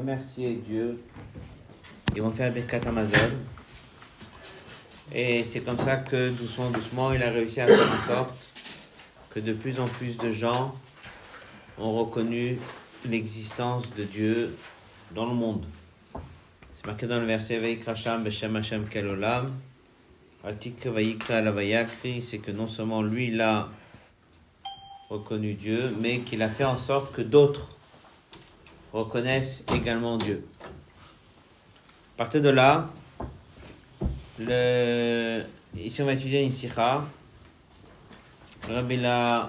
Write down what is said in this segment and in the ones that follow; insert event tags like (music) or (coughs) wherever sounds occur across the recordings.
remercier Dieu. Ils vont faire Birkat Amazon. Et c'est comme ça que doucement, doucement, il a réussi à faire en sorte que de plus en plus de gens ont reconnu l'existence de Dieu dans le monde. C'est marqué dans le verset Vaikrasham Beshem Hashem Kelolam. Atik Vaikra c'est que non seulement lui, il a reconnu Dieu, mais qu'il a fait en sorte que d'autres reconnaissent également Dieu. À partir de là, ici on va étudier une sikha. Rabbi l'a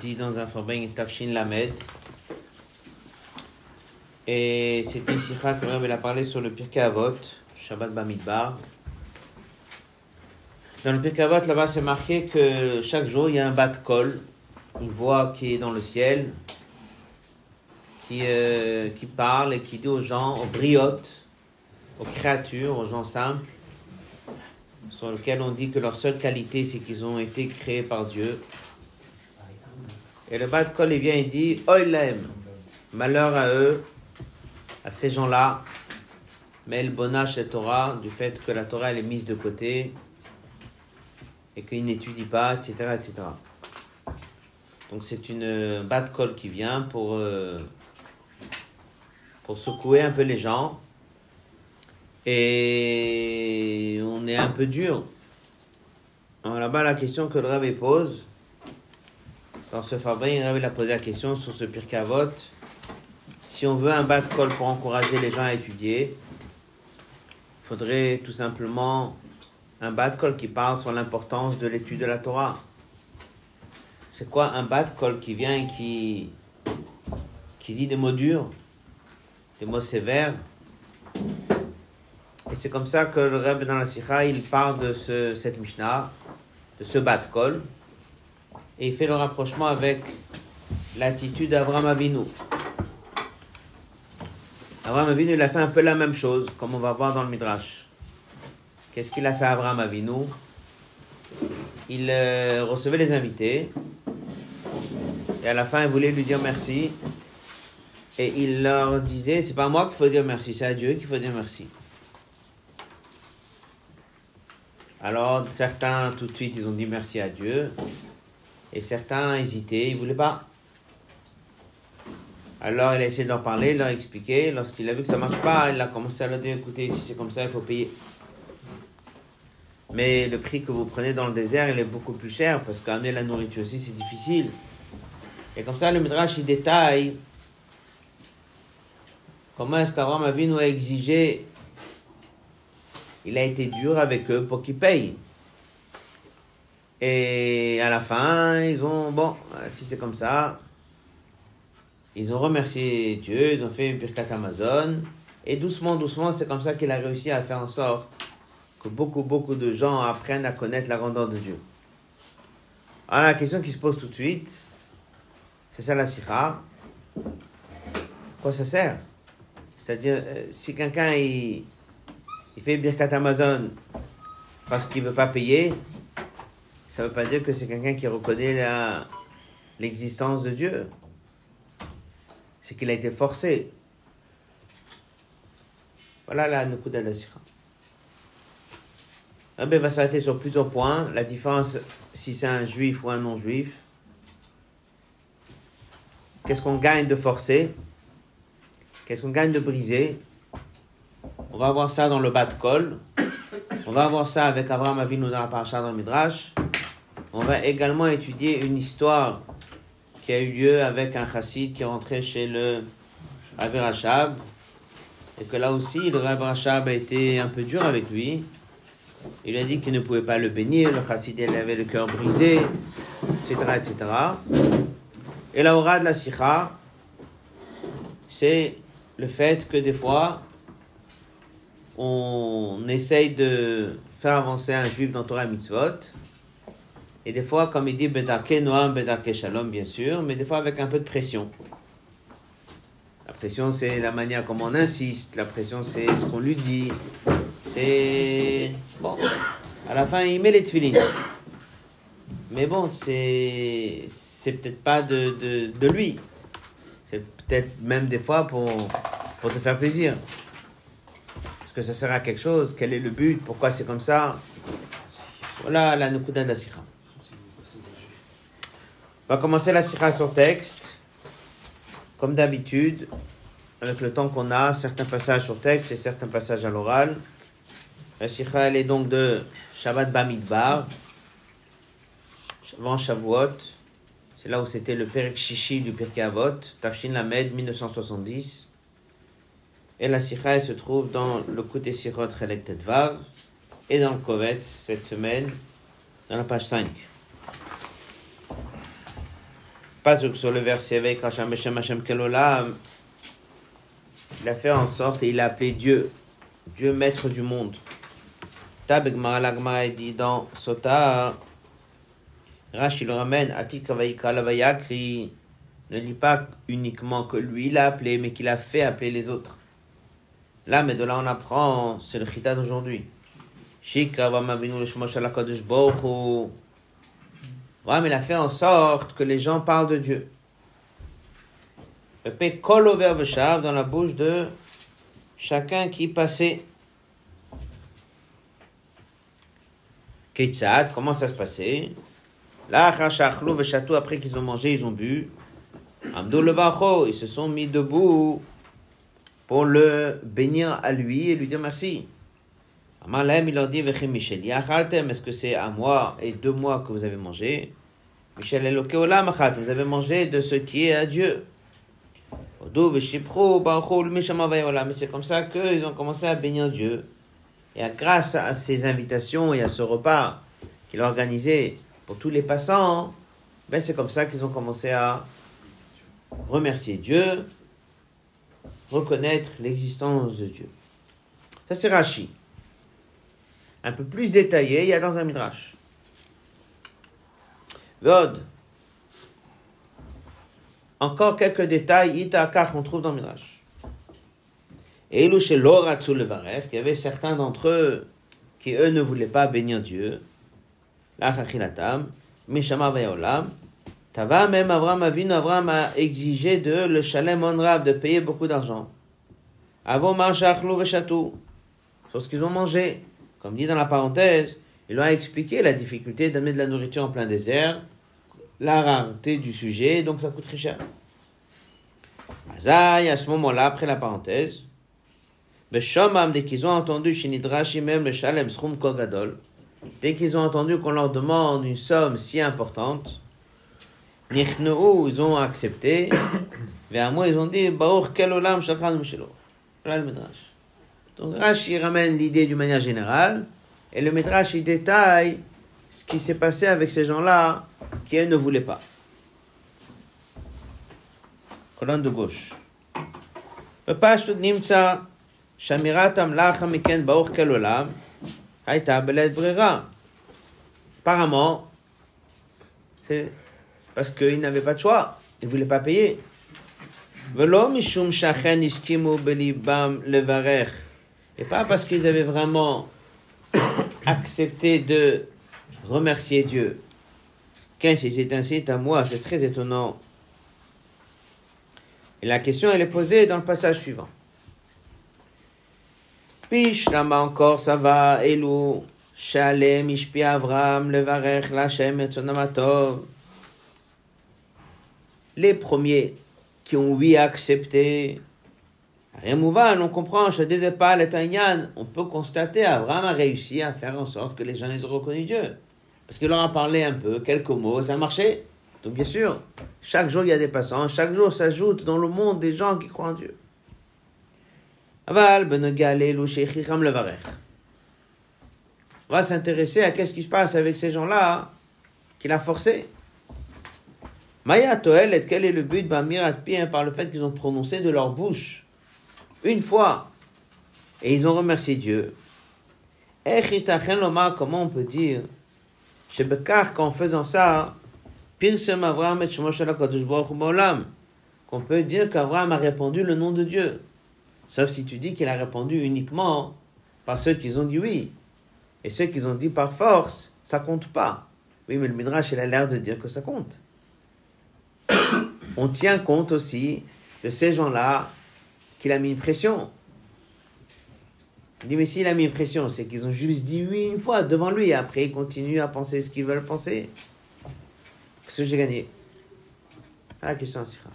dit dans un forbin Tafshin Lamed. Et c'était une sikha que Rabbi a parlé sur le Pirkei Avot, Shabbat Bamidbar. Dans le Pirkei Avot, là-bas, c'est marqué que chaque jour, il y a un bat col, une voix qui est dans le ciel, qui, euh, qui parle et qui dit aux gens, aux briotes, aux créatures, aux gens simples, sur lesquels on dit que leur seule qualité, c'est qu'ils ont été créés par Dieu. Et le bat col, il vient et dit, Oilem, malheur à eux, à ces gens-là, mais le bonash et Torah, du fait que la Torah elle est mise de côté et qu'ils n'étudient pas, etc., etc. Donc c'est une bad call qui vient pour, euh, pour secouer un peu les gens. Et on est un peu dur. Là-bas, la question que le Rabbi pose, dans ce fabrique, le Rabbi a posé la question sur ce pirkavot si on veut un bas de col pour encourager les gens à étudier, il faudrait tout simplement un bas de qui parle sur l'importance de l'étude de la Torah. C'est quoi un bas de qui vient et qui, qui dit des mots durs, des mots sévères Et c'est comme ça que le Rebbe dans la Sikha, il parle de ce, cette Mishnah, de ce bas de col, et il fait le rapprochement avec l'attitude d'Abraham Avinu. Abraham Avinu, il a fait un peu la même chose, comme on va voir dans le Midrash. Qu'est-ce qu'il a fait Abraham Avinu? Il euh, recevait les invités, et à la fin, il voulait lui dire merci. Et il leur disait, c'est pas moi qu'il faut dire merci, c'est à Dieu qu'il faut dire merci. Alors, certains, tout de suite, ils ont dit merci à Dieu. Et certains hésitaient, ils voulaient pas. Alors il a essayé de leur parler, de leur expliquer. Lorsqu'il a vu que ça marche pas, il a commencé à leur dire écoutez, si c'est comme ça, il faut payer. Mais le prix que vous prenez dans le désert, il est beaucoup plus cher parce qu'amener la nourriture aussi, c'est difficile. Et comme ça, le Midrash, il détaille comment est-ce qu'Abraham Avinu a exigé, il a été dur avec eux pour qu'ils payent? Et à la fin, ils ont, bon, si c'est comme ça, ils ont remercié Dieu, ils ont fait une Birkat Amazon. Et doucement, doucement, c'est comme ça qu'il a réussi à faire en sorte que beaucoup, beaucoup de gens apprennent à connaître la grandeur de Dieu. Alors la question qui se pose tout de suite, c'est ça la sikha? Quoi ça sert? C'est-à-dire, euh, si quelqu'un il, fait Birkat Amazon parce qu'il ne veut pas payer, ça ne veut pas dire que c'est quelqu'un qui reconnaît l'existence de Dieu c'est qu'il a été forcé. Voilà la Nukuda. Rabbi va s'arrêter sur plusieurs points. La différence, si c'est un juif ou un non-juif. Qu'est-ce qu'on gagne de forcer? Qu'est-ce qu'on gagne de briser? On va voir ça dans le bas de col. On va voir ça avec Abraham Avinu dans la paracha dans le Midrash. On va également étudier une histoire qui a eu lieu avec un chassid qui est rentré chez le Rabbi Rachab. Et que là aussi, le Rabbi Rachab a été un peu dur avec lui. Il a dit qu'il ne pouvait pas le bénir, le chassid avait le cœur brisé, etc. etc. Et la aura de la sikha, c'est le fait que des fois, on essaye de faire avancer un juif dans Torah Mitzvot, et des fois, comme il dit, Bedarke Noam, Bedarke Shalom, bien sûr, mais des fois avec un peu de pression. La pression, c'est la manière comme on insiste. La pression, c'est ce qu'on lui dit. C'est. Bon. À la fin, il met les tefillines. Mais bon, c'est. C'est peut-être pas de, de, de lui. Même des fois pour pour te faire plaisir. Est-ce que ça sert à quelque chose Quel est le but? Pourquoi c'est comme ça? Voilà la Nukuda de On va commencer la Sikha sur texte, comme d'habitude, avec le temps qu'on a, certains passages sur texte et certains passages à l'oral. La Sikha, elle est donc de Shabbat Bamidbar, avant Shavuot. C'est là où c'était le Perek Shishi du Pirkei Avot, Tafshin Lamed, 1970. Et la Sikha, se trouve dans le côté Sirot Chelek Tetvav et dans le Kovetz cette semaine, dans la page 5. Pas sur le verset avec Hashem Hashem Kelolam, il a fait en sorte et il a appelé Dieu, Dieu maître du monde. Tabegmara Lagmara dit dans Sota, Rashi le ramène, Atik Lavayakri, ne dit pas uniquement que lui l'a appelé, mais qu'il a fait appeler les autres. Là, mais de là on apprend, c'est le chita d'aujourd'hui. Ouais, mais il a fait en sorte que les gens parlent de Dieu. Le verbe dans la bouche de chacun qui passait. Ketzad, comment ça se passait? Là, après qu'ils ont mangé, ils ont bu. Ils se sont mis debout pour le bénir à lui et lui dire merci. Amalem, il leur dit, Michel, est-ce que c'est à moi et deux mois que vous avez mangé? Michel, vous avez mangé de ce qui est à Dieu. Mais c'est comme ça qu'ils ont commencé à bénir Dieu. Et grâce à ces invitations et à ce repas qu'il a organisé pour tous les passants, ben c'est comme ça qu'ils ont commencé à remercier Dieu, reconnaître l'existence de Dieu. Ça c'est Rashi. Un peu plus détaillé, il y a dans un midrash. Vod. Encore quelques détails, Itakar qu'on trouve dans le midrash. Et il y avait certains d'entre eux qui eux ne voulaient pas bénir Dieu. Tava même Avram Avinu, Avram a exigé de le Shalem Onrav de payer beaucoup d'argent. Avant Marshachlou Veshatou, sur ce qu'ils ont mangé. Comme dit dans la parenthèse, il a expliqué la difficulté d'amener de la nourriture en plein désert, la rareté du sujet, donc ça coûte très cher. Azaï, à ce moment-là, après la parenthèse, Beshomam, dès qu'ils ont entendu Shinidrashi même le Shalem Srum Kogadol, dès qu'ils ont entendu qu'on leur demande une somme si importante, ils ont accepté, (coughs) vers moi ils ont dit Baruch quel olam Donc Rashi ramène l'idée d'une manière générale, et le Midrash il détaille ce qui s'est passé avec ces gens-là qui ne voulaient pas. Colonne de gauche. Shamirat Amlacha Miken Baruch Kelolam. Aïta Belet Apparemment, c'est parce qu'ils n'avaient pas de choix. ils ne voulait pas payer. Et pas parce qu'ils avaient vraiment accepté de remercier Dieu. Qu'est-ce c'est ainsi à moi? C'est très étonnant. Et la question, elle est posée dans le passage suivant. Pish, là-bas encore, ça va, Shalem, Ishpi Avram, Levarech, Lachem, et les premiers qui ont oui accepté, Remouvan, on comprend, on peut constater, Abraham a réussi à faire en sorte que les gens aient reconnu Dieu. Parce qu'il leur a parlé un peu, quelques mots, ça a marché. Donc bien sûr, chaque jour il y a des passants, chaque jour s'ajoute dans le monde des gens qui croient en Dieu. On va s'intéresser à qu'est-ce qui se passe avec ces gens-là qu'il a forcé. Maya Toel, quel est le but par le fait qu'ils ont prononcé de leur bouche une fois et ils ont remercié Dieu? Comment on peut dire? Qu'en faisant ça, qu'on peut dire qu'Avraham a répondu le nom de Dieu. Sauf si tu dis qu'il a répondu uniquement par ceux qui ont dit oui. Et ceux qui ont dit par force, ça compte pas. Oui, mais le Midrash, il a l'air de dire que ça compte on tient compte aussi de ces gens-là qu'il a mis une pression. Il dit, mais s'il a mis une pression, c'est qu'ils ont juste dit oui une fois devant lui, et après ils continuent à penser ce qu'ils veulent penser. Qu'est-ce que j'ai gagné? Ah, question sera.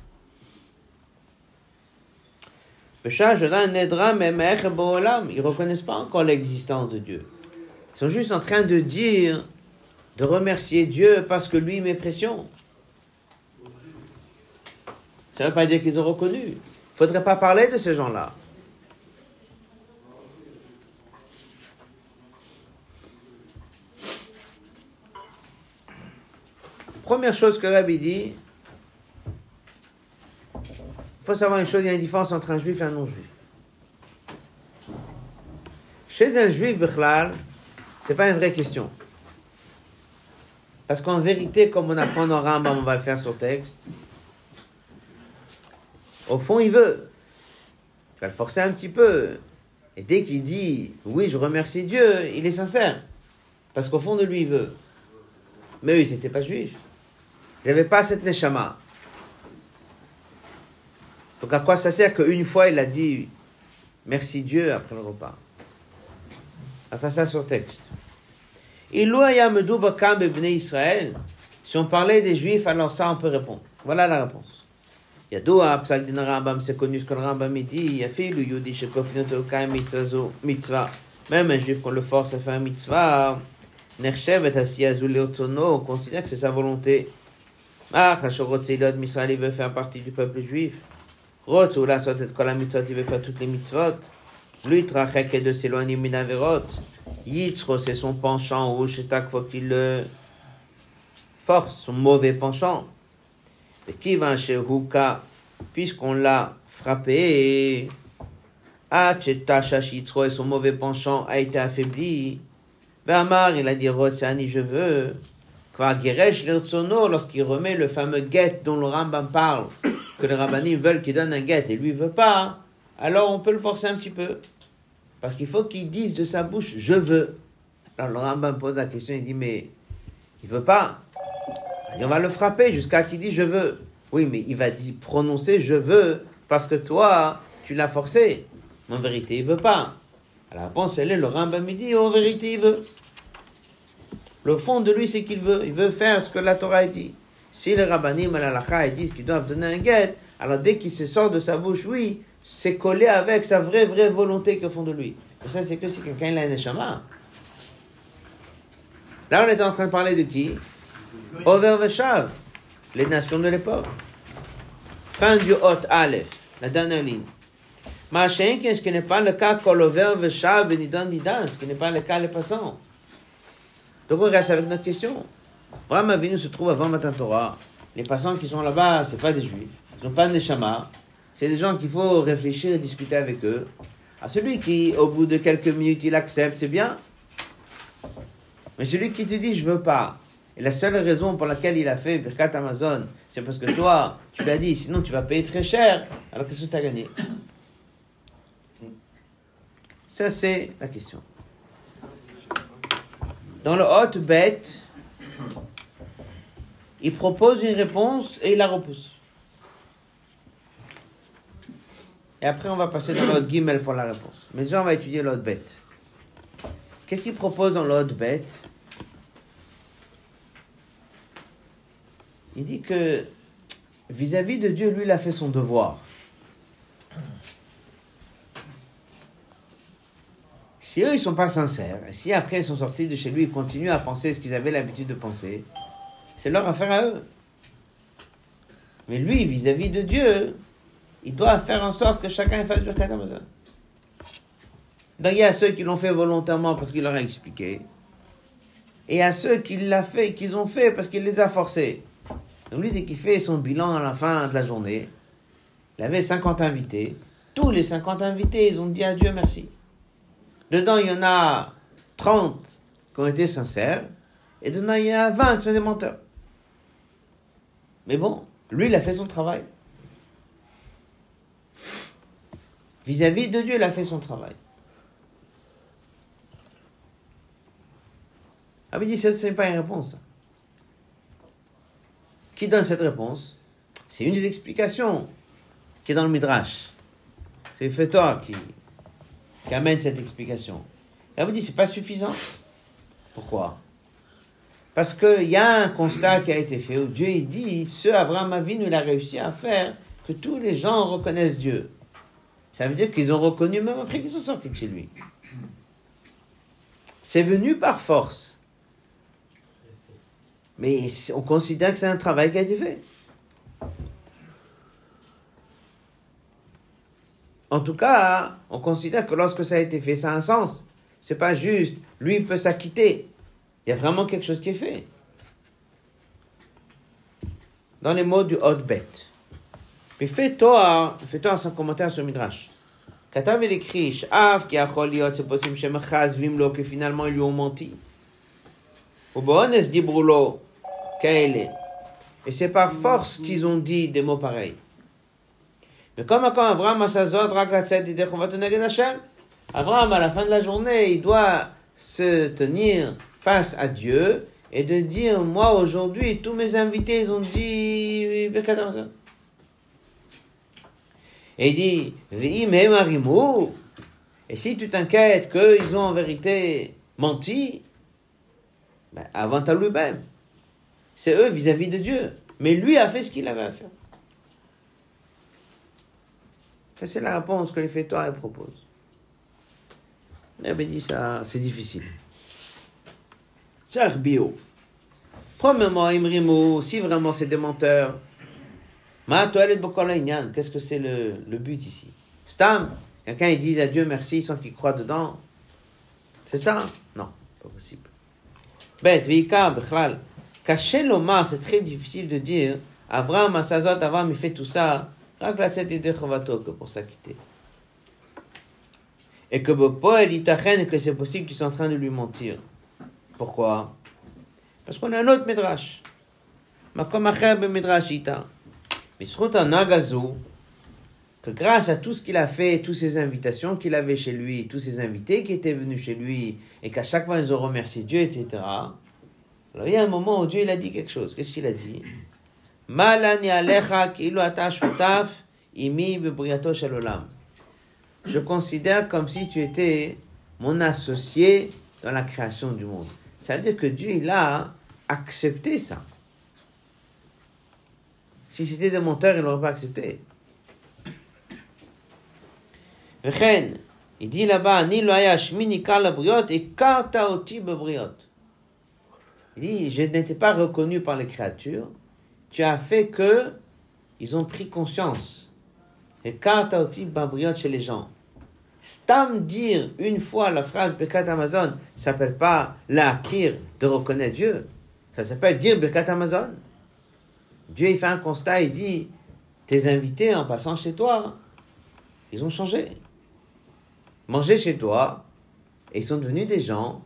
Ils ne reconnaissent pas encore l'existence de Dieu. Ils sont juste en train de dire, de remercier Dieu parce que lui met pression. Ça ne veut pas dire qu'ils ont reconnu. Il ne faudrait pas parler de ces gens-là. Première chose que Rabbi dit, faut savoir une chose, il y a une différence entre un juif et un non-juif. Chez un juif, ce c'est pas une vraie question. Parce qu'en vérité, comme on apprend dans Rambam, on va le faire sur texte, au fond, il veut. Tu vas le forcer un petit peu. Et dès qu'il dit oui, je remercie Dieu, il est sincère. Parce qu'au fond de lui, il veut. Mais eux, ils n'étaient pas juifs. Ils n'avaient pas cette neshama. Donc à quoi ça sert qu'une fois il a dit merci Dieu après le repas Enfin ça sur texte. Israël. Si on parlait des juifs, alors ça on peut répondre. Voilà la réponse. ידוע, פסק דין הרמב"ם, c'est connu ce que le Rambam dit, אפילו יהודי שכופינותו קיים מצווה Même un juif qu'on le force à faire un mitzvah, נחשבת עשייה זו לרצונו, on considère que c'est sa volonté. Ah, il veut faire partie du peuple juif. Rotz, ou là, soit être la mitzvot, il veut faire toutes les mitzvot. Lui, trachek est de s'éloigner minaverot. Yitzro, c'est son penchant, ou chaque fois qu'il le force, son mauvais penchant. Et qui va chez Huka, puisqu'on l'a frappé, ah, Yitzro, et son mauvais penchant a été affaibli. Amar, il a dit, Rotsani, je veux lorsqu'il remet le fameux guet dont le Rambam parle, que les rabbinim veulent qu'il donne un guet et lui veut pas, alors on peut le forcer un petit peu. Parce qu'il faut qu'il dise de sa bouche je veux. Alors le Rambam pose la question, il dit mais il veut pas. On va le frapper jusqu'à qu'il dit je veux. Oui, mais il va dire, prononcer je veux parce que toi tu l'as forcé. Mais en vérité il veut pas. la réponse elle le Rambam il dit en vérité il veut. Le fond de lui, c'est qu'il veut. Il veut faire ce que la Torah dit. Si les rabbinim à disent qu'ils doivent donner un guet, alors dès qu'il se sort de sa bouche, oui, c'est collé avec sa vraie, vraie volonté qu'au fond de lui. Et ça, c'est que si quelqu'un a un neshama. Là, on est en train de parler de qui? Over Veshav, les nations de l'époque. Fin du Hot Aleph, la dernière ligne. Machin, ce qui n'est pas le cas Kolover Veshav, Benidon Didan, ce qui n'est pas le cas les passants. Donc on reste avec notre question. Abraham Avinu se trouve avant Matan Torah. Les passants qui sont là-bas, ce pas des juifs. Ils n'ont pas de neshama. C'est des gens qu'il faut réfléchir et discuter avec eux. À celui qui, au bout de quelques minutes, il accepte, c'est bien. Mais celui qui te dit, je veux pas. Et la seule raison pour laquelle il a fait Birkat Amazon, c'est parce que toi, tu l'as dit, sinon tu vas payer très cher. Alors qu'est-ce que tu as gagné? Ça, c'est la question. Dans le hot bête, il propose une réponse et il la repousse. Et après, on va passer dans l'autre guimel pour la réponse. Mais déjà, on va étudier l'autre bête. Qu'est-ce qu'il propose dans l'autre bête? Il dit que vis-à-vis -vis de Dieu, lui, il a fait son devoir. Si eux, ils sont pas sincères, et si après ils sont sortis de chez lui, ils continuent à penser ce qu'ils avaient l'habitude de penser, c'est leur affaire à eux. Mais lui, vis-à-vis de Dieu, il doit faire en sorte que chacun fasse du Amazon. Donc il y a ceux qui l'ont fait volontairement parce qu'il leur a expliqué. Et a ceux qui l'ont fait, qu'ils ont fait parce qu'il les a forcés. Donc lui, dès qu'il fait son bilan à la fin de la journée, il avait 50 invités. Tous les 50 invités, ils ont dit à Dieu merci. Dedans, il y en a 30 qui ont été sincères, et dedans, il y a 20 qui sont des menteurs. Mais bon, lui, il a fait son travail. Vis-à-vis de Dieu, il a fait son travail. Ah, mais dit, ce n'est pas une réponse. Qui donne cette réponse? C'est une des explications qui est dans le Midrash. C'est Fetor qui, qui amène cette explication. Et vous dit, c'est pas suffisant. Pourquoi? Parce qu'il y a un constat qui a été fait où Dieu il dit, ce Abraham Avinu, il a réussi à faire que tous les gens reconnaissent Dieu. Ça veut dire qu'ils ont reconnu même après qu'ils sont sortis de chez lui. C'est venu par force. Mais on considère que c'est un travail qui a été fait. En tout cas, on considère que lorsque ça a été fait, ça a un sens. C'est pas juste, lui peut s'acquitter. Il y a vraiment quelque chose qui est fait. Dans les mots du hot bête. Mais fais-toi, fais-toi son commentaire sur Midrash. Katav il écrit, Sh'av qui a choliot, c'est possible chez Mechaz vimlo, que finalement ils lui ont menti. Ou bohones dit brûlo, est. Et c'est par force qu'ils ont dit des mots pareils. Mais comme Abraham a sa zod, Abraham, à la fin de la journée, il doit se tenir face à Dieu et de dire, moi aujourd'hui, tous mes invités, ils ont dit. Et il dit, et si tu t'inquiètes qu'ils ont en vérité menti, ben, avant à lui-même. C'est eux vis-à-vis de Dieu. Mais lui a fait ce qu'il avait à faire. C'est la réponse que les fêtoires proposent. Il avait dit ça, c'est difficile. C'est bio. Premièrement, Imrimo, si vraiment c'est des menteurs, qu'est-ce que c'est le, le, but ici? Stam, quelqu'un il dit à Dieu merci sans qu'il croit dedans. C'est ça? Non, pas possible. Bet, Vika, Bechlal. Cacher l'Oma, c'est très difficile de dire. Avram, Asazot, Avram, il fait tout ça. Que pour s'acquitter. Et que que c'est possible qu'ils sont en train de lui mentir. Pourquoi? Parce qu'on a un autre Midrash. Makom Acher, Midrash, Ita. Un Nagazu, que grâce à tout ce qu'il a fait, toutes ces invitations qu'il avait chez lui, tous ces invités qui étaient venus chez lui, et qu'à chaque fois ils ont remercié Dieu, etc. Alors il y a un moment où Dieu a dit quelque chose. Qu'est-ce qu'il a dit? Je considère comme si tu étais mon associé dans la création du monde. Ça veut dire que Dieu, il a accepté ça. Si c'était des monteurs, il n'aurait pas accepté. Il dit là-bas, ni Il dit, je n'étais pas reconnu par les créatures. Tu as fait que ils ont pris conscience. Et kartaoti babriot chez les gens. Stam dire une fois la phrase Bekat Amazon s'appelle pas l'acquir de reconnaître Dieu. Ça s'appelle dire Bekat Amazon. Dieu il fait un constat, il dit, tes invités en passant chez toi, ils ont changé. Manger chez toi, et ils sont devenus des gens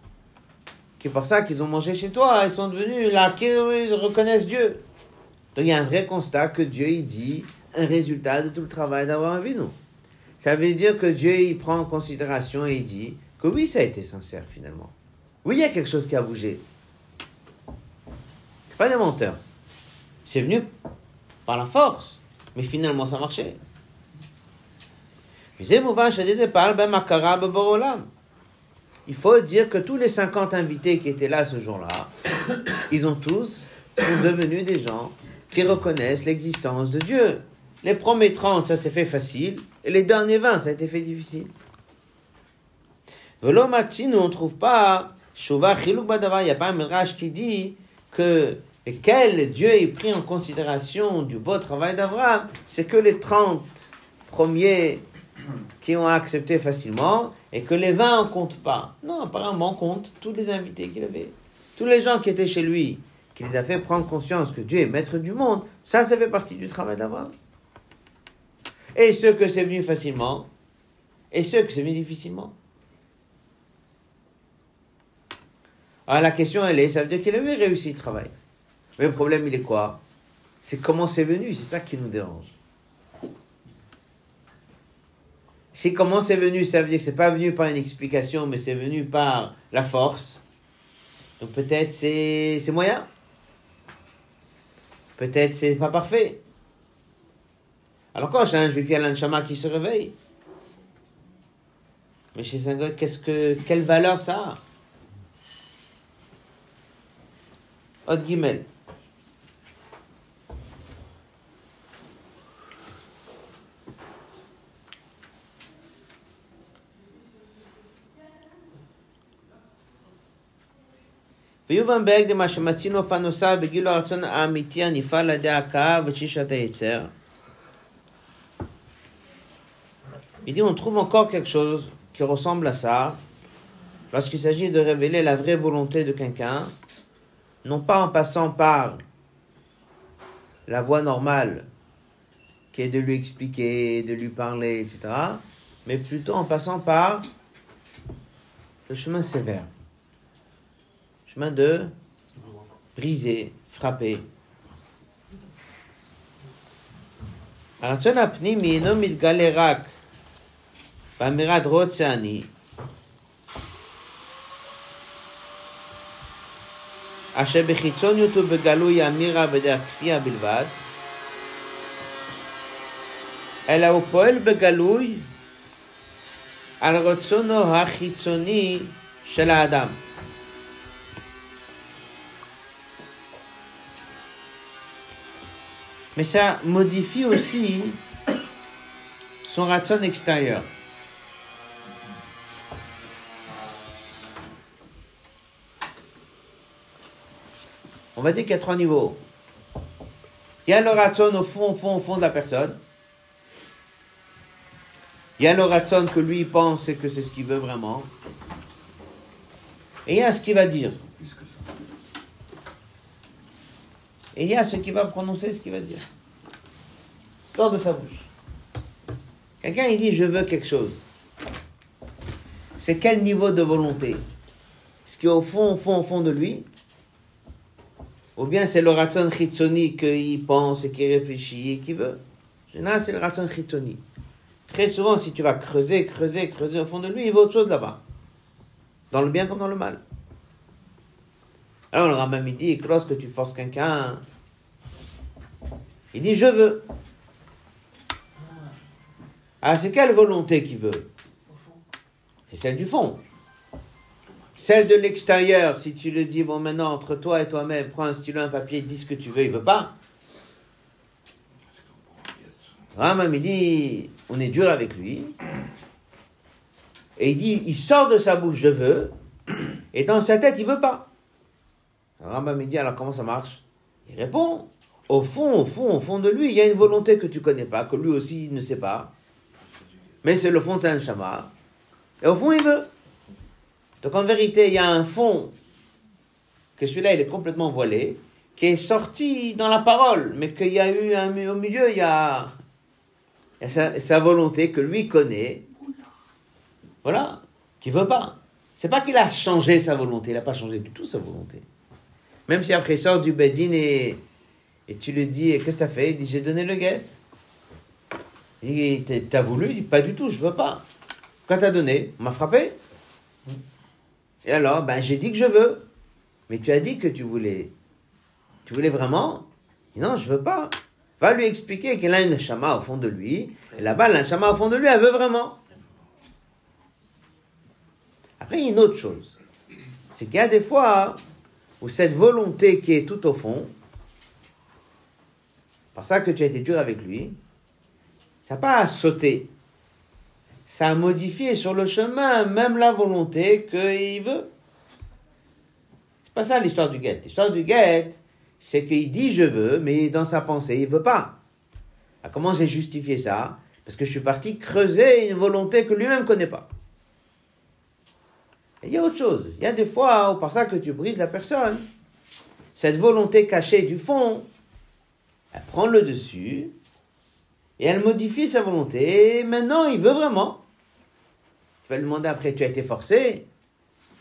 qui, par ça qu'ils ont mangé chez toi, ils sont devenus là, qui reconnaissent Dieu. Donc il y a un vrai constat que Dieu il dit un résultat de tout le travail d'avoir vu nous. Ça veut dire que Dieu il prend en considération et il dit que oui, ça a été sincère finalement. Oui, il y a quelque chose qui a bougé. C'est pas des menteurs. C'est venu par la force, mais finalement ça marchait. Il faut dire que tous les 50 invités qui étaient là ce jour-là, (coughs) ils ont tous sont devenus des gens qui reconnaissent l'existence de Dieu. Les premiers 30, ça s'est fait facile, et les derniers 20, ça a été fait difficile. nous, on ne trouve pas, il n'y a pas un mirage qui dit que quel Dieu est pris en considération du beau travail d'Abraham, c'est que les 30 premiers qui ont accepté facilement et que les 20 ne comptent pas. Non, apparemment, on compte tous les invités qu'il avait. Tous les gens qui étaient chez lui, qui les a fait prendre conscience que Dieu est maître du monde, ça, ça fait partie du travail d'Abraham. Et ceux que c'est venu facilement, et ceux que c'est venu difficilement. Alors la question, elle est, ça veut dire qu'il avait réussi le travail. Mais le problème, il est quoi? C'est comment c'est venu, c'est ça qui nous dérange. Si comment c'est venu, ça veut dire que c'est pas venu par une explication, mais c'est venu par la force. Donc peut-être c'est moyen peut-être c'est pas parfait. Alors quand j'ai un juif, il y a l'anchama qui se réveille. Mais chez un qu'est-ce que, quelle valeur ça a? Autre guillemets. ויובן בהקדמה שמצינו אופן נוסף בגיל הרצון האמיתי הנפעל על ידי ההכאה ותשישת היצר. Il dit on trouve encore quelque chose qui ressemble à ça lorsqu'il s'agit de révéler la vraie volonté de quelqu'un, non pas en passant par la voie normale qui est de lui expliquer, de lui parler, etc., mais plutôt en passant par le chemin sévère Chemin de briser, frapper. הרצון הפנימי אינו מתגלה רק באמירת רוצה אני, אשר בחיצוניות ובגלוי אמירה בדרך כפייה בלבד, אלא הוא פועל בגלוי על רצונו החיצוני של האדם. Mais ça modifie aussi son ratson extérieur. On va dire qu'il y a trois niveaux. Il y a le ratson au fond, au fond, au fond de la personne. Il y a le ratson que lui pense et que c'est ce qu'il veut vraiment. Et il y a ce qu'il va dire. Et il y a ce qui va prononcer ce qu'il va dire. Sort de sa bouche. Quelqu'un, il dit, je veux quelque chose. C'est quel niveau de volonté? Ce qui est au fond, au fond, au fond de lui Ou bien c'est le ratson chitsoni qu'il pense et qu'il réfléchit et qu'il veut? Généralement, c'est le ratson chitsoni. Très souvent, si tu vas creuser, creuser, creuser au fond de lui, il veut autre chose là-bas. Dans le bien comme dans le mal. Alors le Rambam il dit que lorsque tu forces quelqu'un, il dit je veux. Ah, c'est quelle volonté qu'il veut? C'est celle du fond. Celle de l'extérieur, si tu le dis, bon maintenant entre toi et toi-même, prends un stylo, un papier, dis ce que tu veux, il veut pas. Rambam il dit, on est dur avec lui. Et il dit, il sort de sa bouche, je veux, et dans sa tête, il veut pas. Rambam me dit alors comment ça marche? Il répond au fond, au fond, au fond de lui, il y a une volonté que tu connais pas, que lui aussi ne sait pas. Mais c'est le fond de un Shama. Et au fond, il veut. Donc en vérité, il y a un fond que celui-là, il est complètement voilé, qui est sorti dans la parole, mais qu'il y a eu au milieu, il y a, sa, sa, volonté que lui connaît. Voilà, qui veut pas. C'est pas qu'il a changé sa volonté, il n'a pas changé du tout sa volonté. Même si après il sort du bedin et, et tu lui dis, qu'est-ce que tu as fait? Il dit, j'ai donné le guet. Il dit, t'as voulu? Il dit, pas du tout, je veux pas. Quand t'as donné On m'a frappé. Et alors, ben, j'ai dit que je veux. Mais tu as dit que tu voulais. Tu voulais vraiment? Dit, Non, je veux pas. Va lui expliquer qu'elle a une chama au fond de lui. Et là-bas, la chama au fond de lui, elle veut vraiment. Après, il y a une autre chose. C'est qu'il y a des fois ou cette volonté qui est tout au fond, par ça que tu as été dur avec lui, ça n'a pas sauté. Ça a modifié sur le chemin même la volonté qu'il veut. C'est pas ça l'histoire du guet. L'histoire du guet, c'est qu'il dit je veux, mais dans sa pensée, il veut pas. Comment j'ai justifié ça? Parce que je suis parti creuser une volonté que lui-même ne connaît pas il y a autre chose. Il y a des fois où, par ça que tu brises la personne, cette volonté cachée du fond, elle prend le dessus et elle modifie sa volonté. Maintenant, il veut vraiment. Tu vas lui demander après, tu as été forcé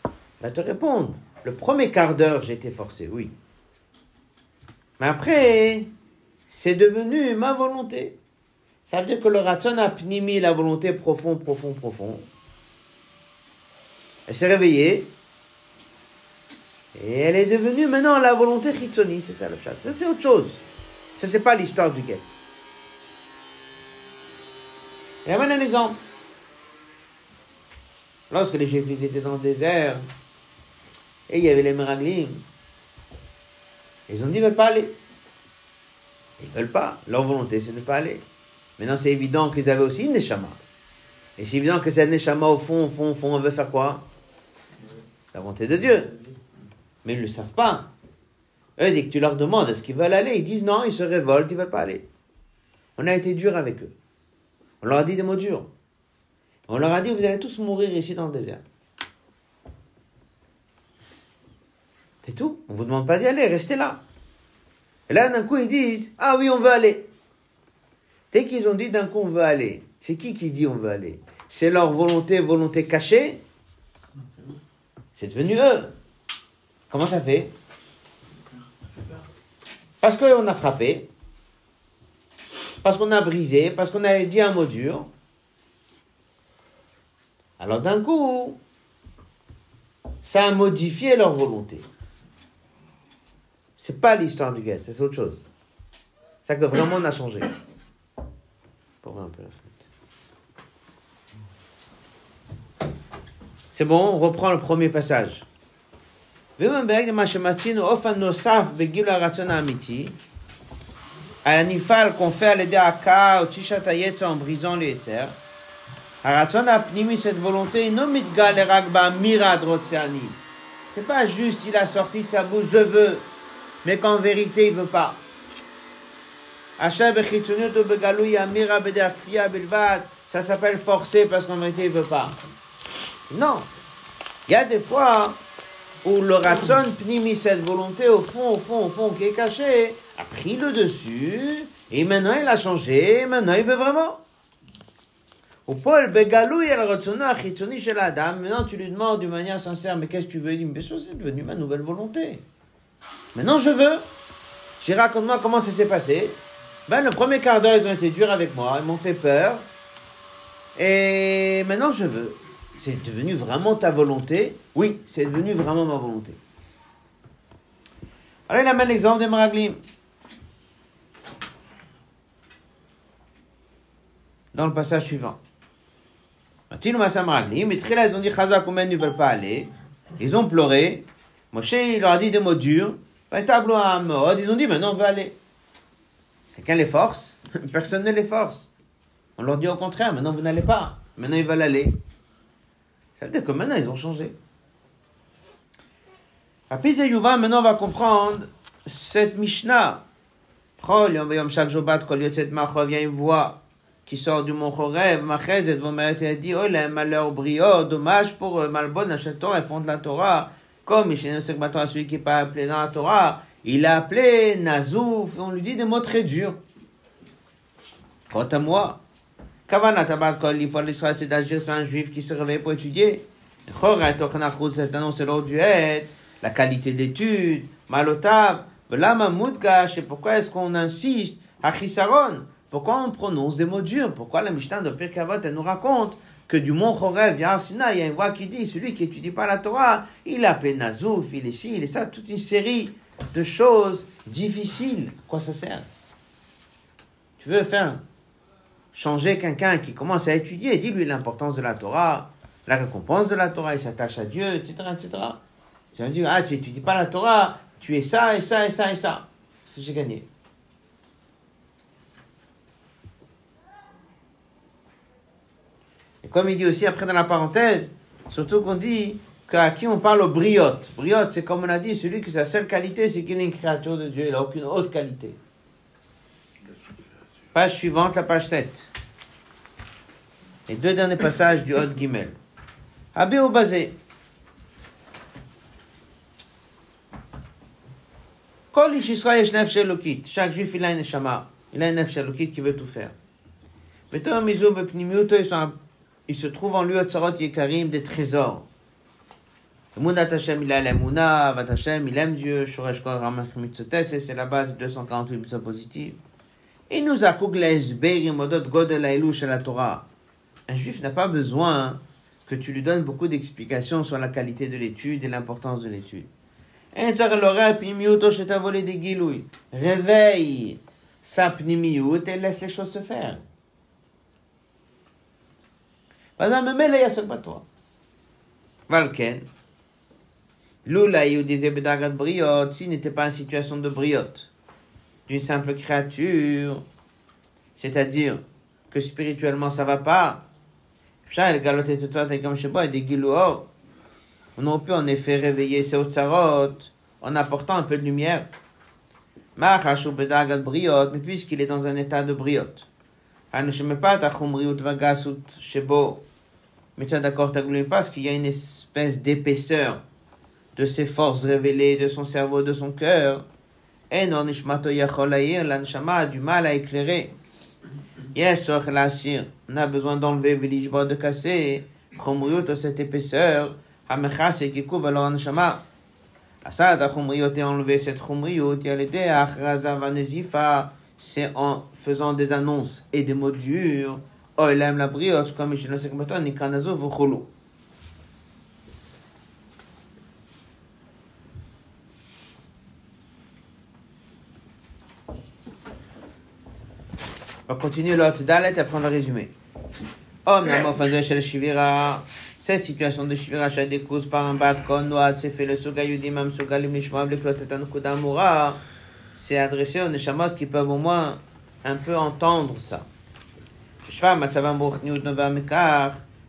Il va te répondre. Le premier quart d'heure, j'ai été forcé, oui. Mais après, c'est devenu ma volonté. Ça veut dire que le raton a pnimi la volonté profond, profond, profond. Elle s'est réveillée. Et elle est devenue maintenant la volonté chitsoni, c'est ça le chat. Ça c'est autre chose. Ça c'est pas l'histoire du guet. Et amène un exemple. lorsque les Juifs étaient dans le désert, et il y avait les Meraglim, ils ont dit, ils ne veulent pas aller. Ils ne veulent pas. Leur volonté, c'est de ne pas aller. Maintenant, c'est évident qu'ils avaient aussi une Neshama. Et c'est évident que cette Neshama, au fond, au fond, au fond, on veut faire quoi? La volonté de Dieu. Mais ils ne le savent pas. Eux, dès que tu leur demandes est-ce qu'ils veulent aller, ils disent non, ils se révoltent, ils ne veulent pas aller. On a été dur avec eux. On leur a dit des mots durs. On leur a dit, vous allez tous mourir ici dans le désert. C'est tout. On ne vous demande pas d'y aller, restez là. Et là, d'un coup, ils disent, ah oui, on veut aller. Dès qu'ils ont dit d'un coup, on veut aller, c'est qui qui dit on veut aller? C'est leur volonté, volonté cachée C'est devenu eux. Comment ça fait Parce qu'on a frappé, parce qu'on a brisé, parce qu'on a dit un mot dur. Alors d'un coup, ça a modifié leur volonté. C'est pas l'histoire du guet, c'est autre chose. C'est ça que vraiment on a changé. C'est bon, on reprend le premier passage. À l'anifal qu'on fait à l'aider à Ka, au Tishatayetz en brisant les terres. Araton apnimi, cette volonté, non mitgalerakba miradrotsiani. C'est pas juste, il a sorti de sa bouche, je veux, mais qu'en vérité, il veut pas. Ça s'appelle forcer parce qu'en vérité, il veut pas. Non. Il y a des fois où le ratson pnimi, cette volonté au fond, au fond, au fond, qui est cachée, a pris le dessus, et maintenant il a changé, maintenant il veut vraiment. Au Paul Begalou, il y a le chez la dame. Maintenant, tu lui demandes d'une manière sincère, mais qu'est-ce que tu veux? Il dit, mais c'est devenu ma nouvelle volonté. Maintenant, je veux. J'ai raconte-moi comment ça s'est passé. Ben, le premier quart d'heure, ils ont été durs avec moi, ils m'ont fait peur. Et maintenant, je veux. C'est devenu vraiment ta volonté Oui, c'est devenu vraiment ma volonté. Alors, il amène l'exemple des Maraglim. Dans le passage suivant. Ils ont dit Chazak ne veulent pas aller? Ils ont pleuré. Moshe, il leur a dit des mots durs. Ils ont dit maintenant on veut aller. Quelqu'un les force? (laughs) Personne ne les force. On leur dit au contraire, maintenant vous n'allez pas. Maintenant ils veulent aller. Ça veut dire que maintenant ils ont changé. À Yuva, maintenant on va comprendre cette Mishnah. Chaque jour, vient une voix qui sort du mont Chorev, Machezet, vont m'arrêter et dit, oh, un malheur brio, dommage pour eux, Malbon, achète Torah, ils font de la Torah. Comme Torah, celui qui n'est pas appelé dans la Torah, il a appelé Nazouf, on lui dit des mots très durs. Quant à moi, Kavana Tabat Kol, c'est d'agir sur un juif qui se réveille pour étudier. C'est l'ordre la qualité d'étude, Malotab, Mudgash, et pourquoi est-ce qu'on insiste à Chisaron pourquoi on prononce des mots durs Pourquoi la Mishnah de Pirkavot, elle nous raconte que du mont Chorev, il y a une voix qui dit, celui qui étudie pas la Torah, il est appelé Nazouf, il est ci, il est ça, toute une série de choses difficiles. quoi ça sert? Tu veux faire changer quelqu'un qui commence à étudier, dis-lui l'importance de la Torah, la récompense de la Torah, il s'attache à Dieu, etc., etc. J'ai dit, ah, tu étudies pas la Torah, tu es ça, et ça, et ça, et ça. C'est j'ai gagné. Et comme il dit aussi après dans la parenthèse, surtout qu'on dit qu'à qui on parle au briote. Briote, c'est comme on a dit, celui qui sa seule qualité, c'est qu'il est une créature de Dieu, il n'a aucune autre qualité. Page suivante, la page 7. Les deux derniers (coughs) passages du Hod Gimel. Abé au basé. Chaque juif, il a une neshama. Il a une nefesh qui veut tout faire. Il se trouve en lui des trésors. Il a Hashem, il aime Dieu, c'est la base de 248 mitzvot Godel Ailush à la Torah. Un juif n'a pas besoin que tu lui donnes beaucoup d'explications sur la qualité de l'étude et l'importance de l'étude. Réveille sa pnimiout et laisse les choses se faire. Valken. Lula Bedagat Briot, s'il n'était pas en situation de briote, d'une simple créature, c'est-à-dire que spirituellement ça va pas, on aurait pu en effet réveiller ses hautes en apportant un peu de lumière. Mais puisqu'il est dans un état de briote, mais tiens d'accord, parce qu'il y a une espèce d'épaisseur de ses forces révélées, de son cerveau, de son cœur. Et non, l'anshama a du mal à éclairer. On a besoin d'enlever, de casser, cette épaisseur, qui couvre. Asad achumriot et enlever cette chumriot, et l'aider à c'est en faisant des annonces et des mots durs. Oh, il la comme v'cholo. On va continuer l'autre dalet et après on va résumer. Cette situation de Shivira des causes par un bat kon noad c'est fait le Suga Yudimam Suga Limishmav le Klotetan Kudamura. C'est adressé aux Neshamot qui peuvent au moins un peu entendre ça.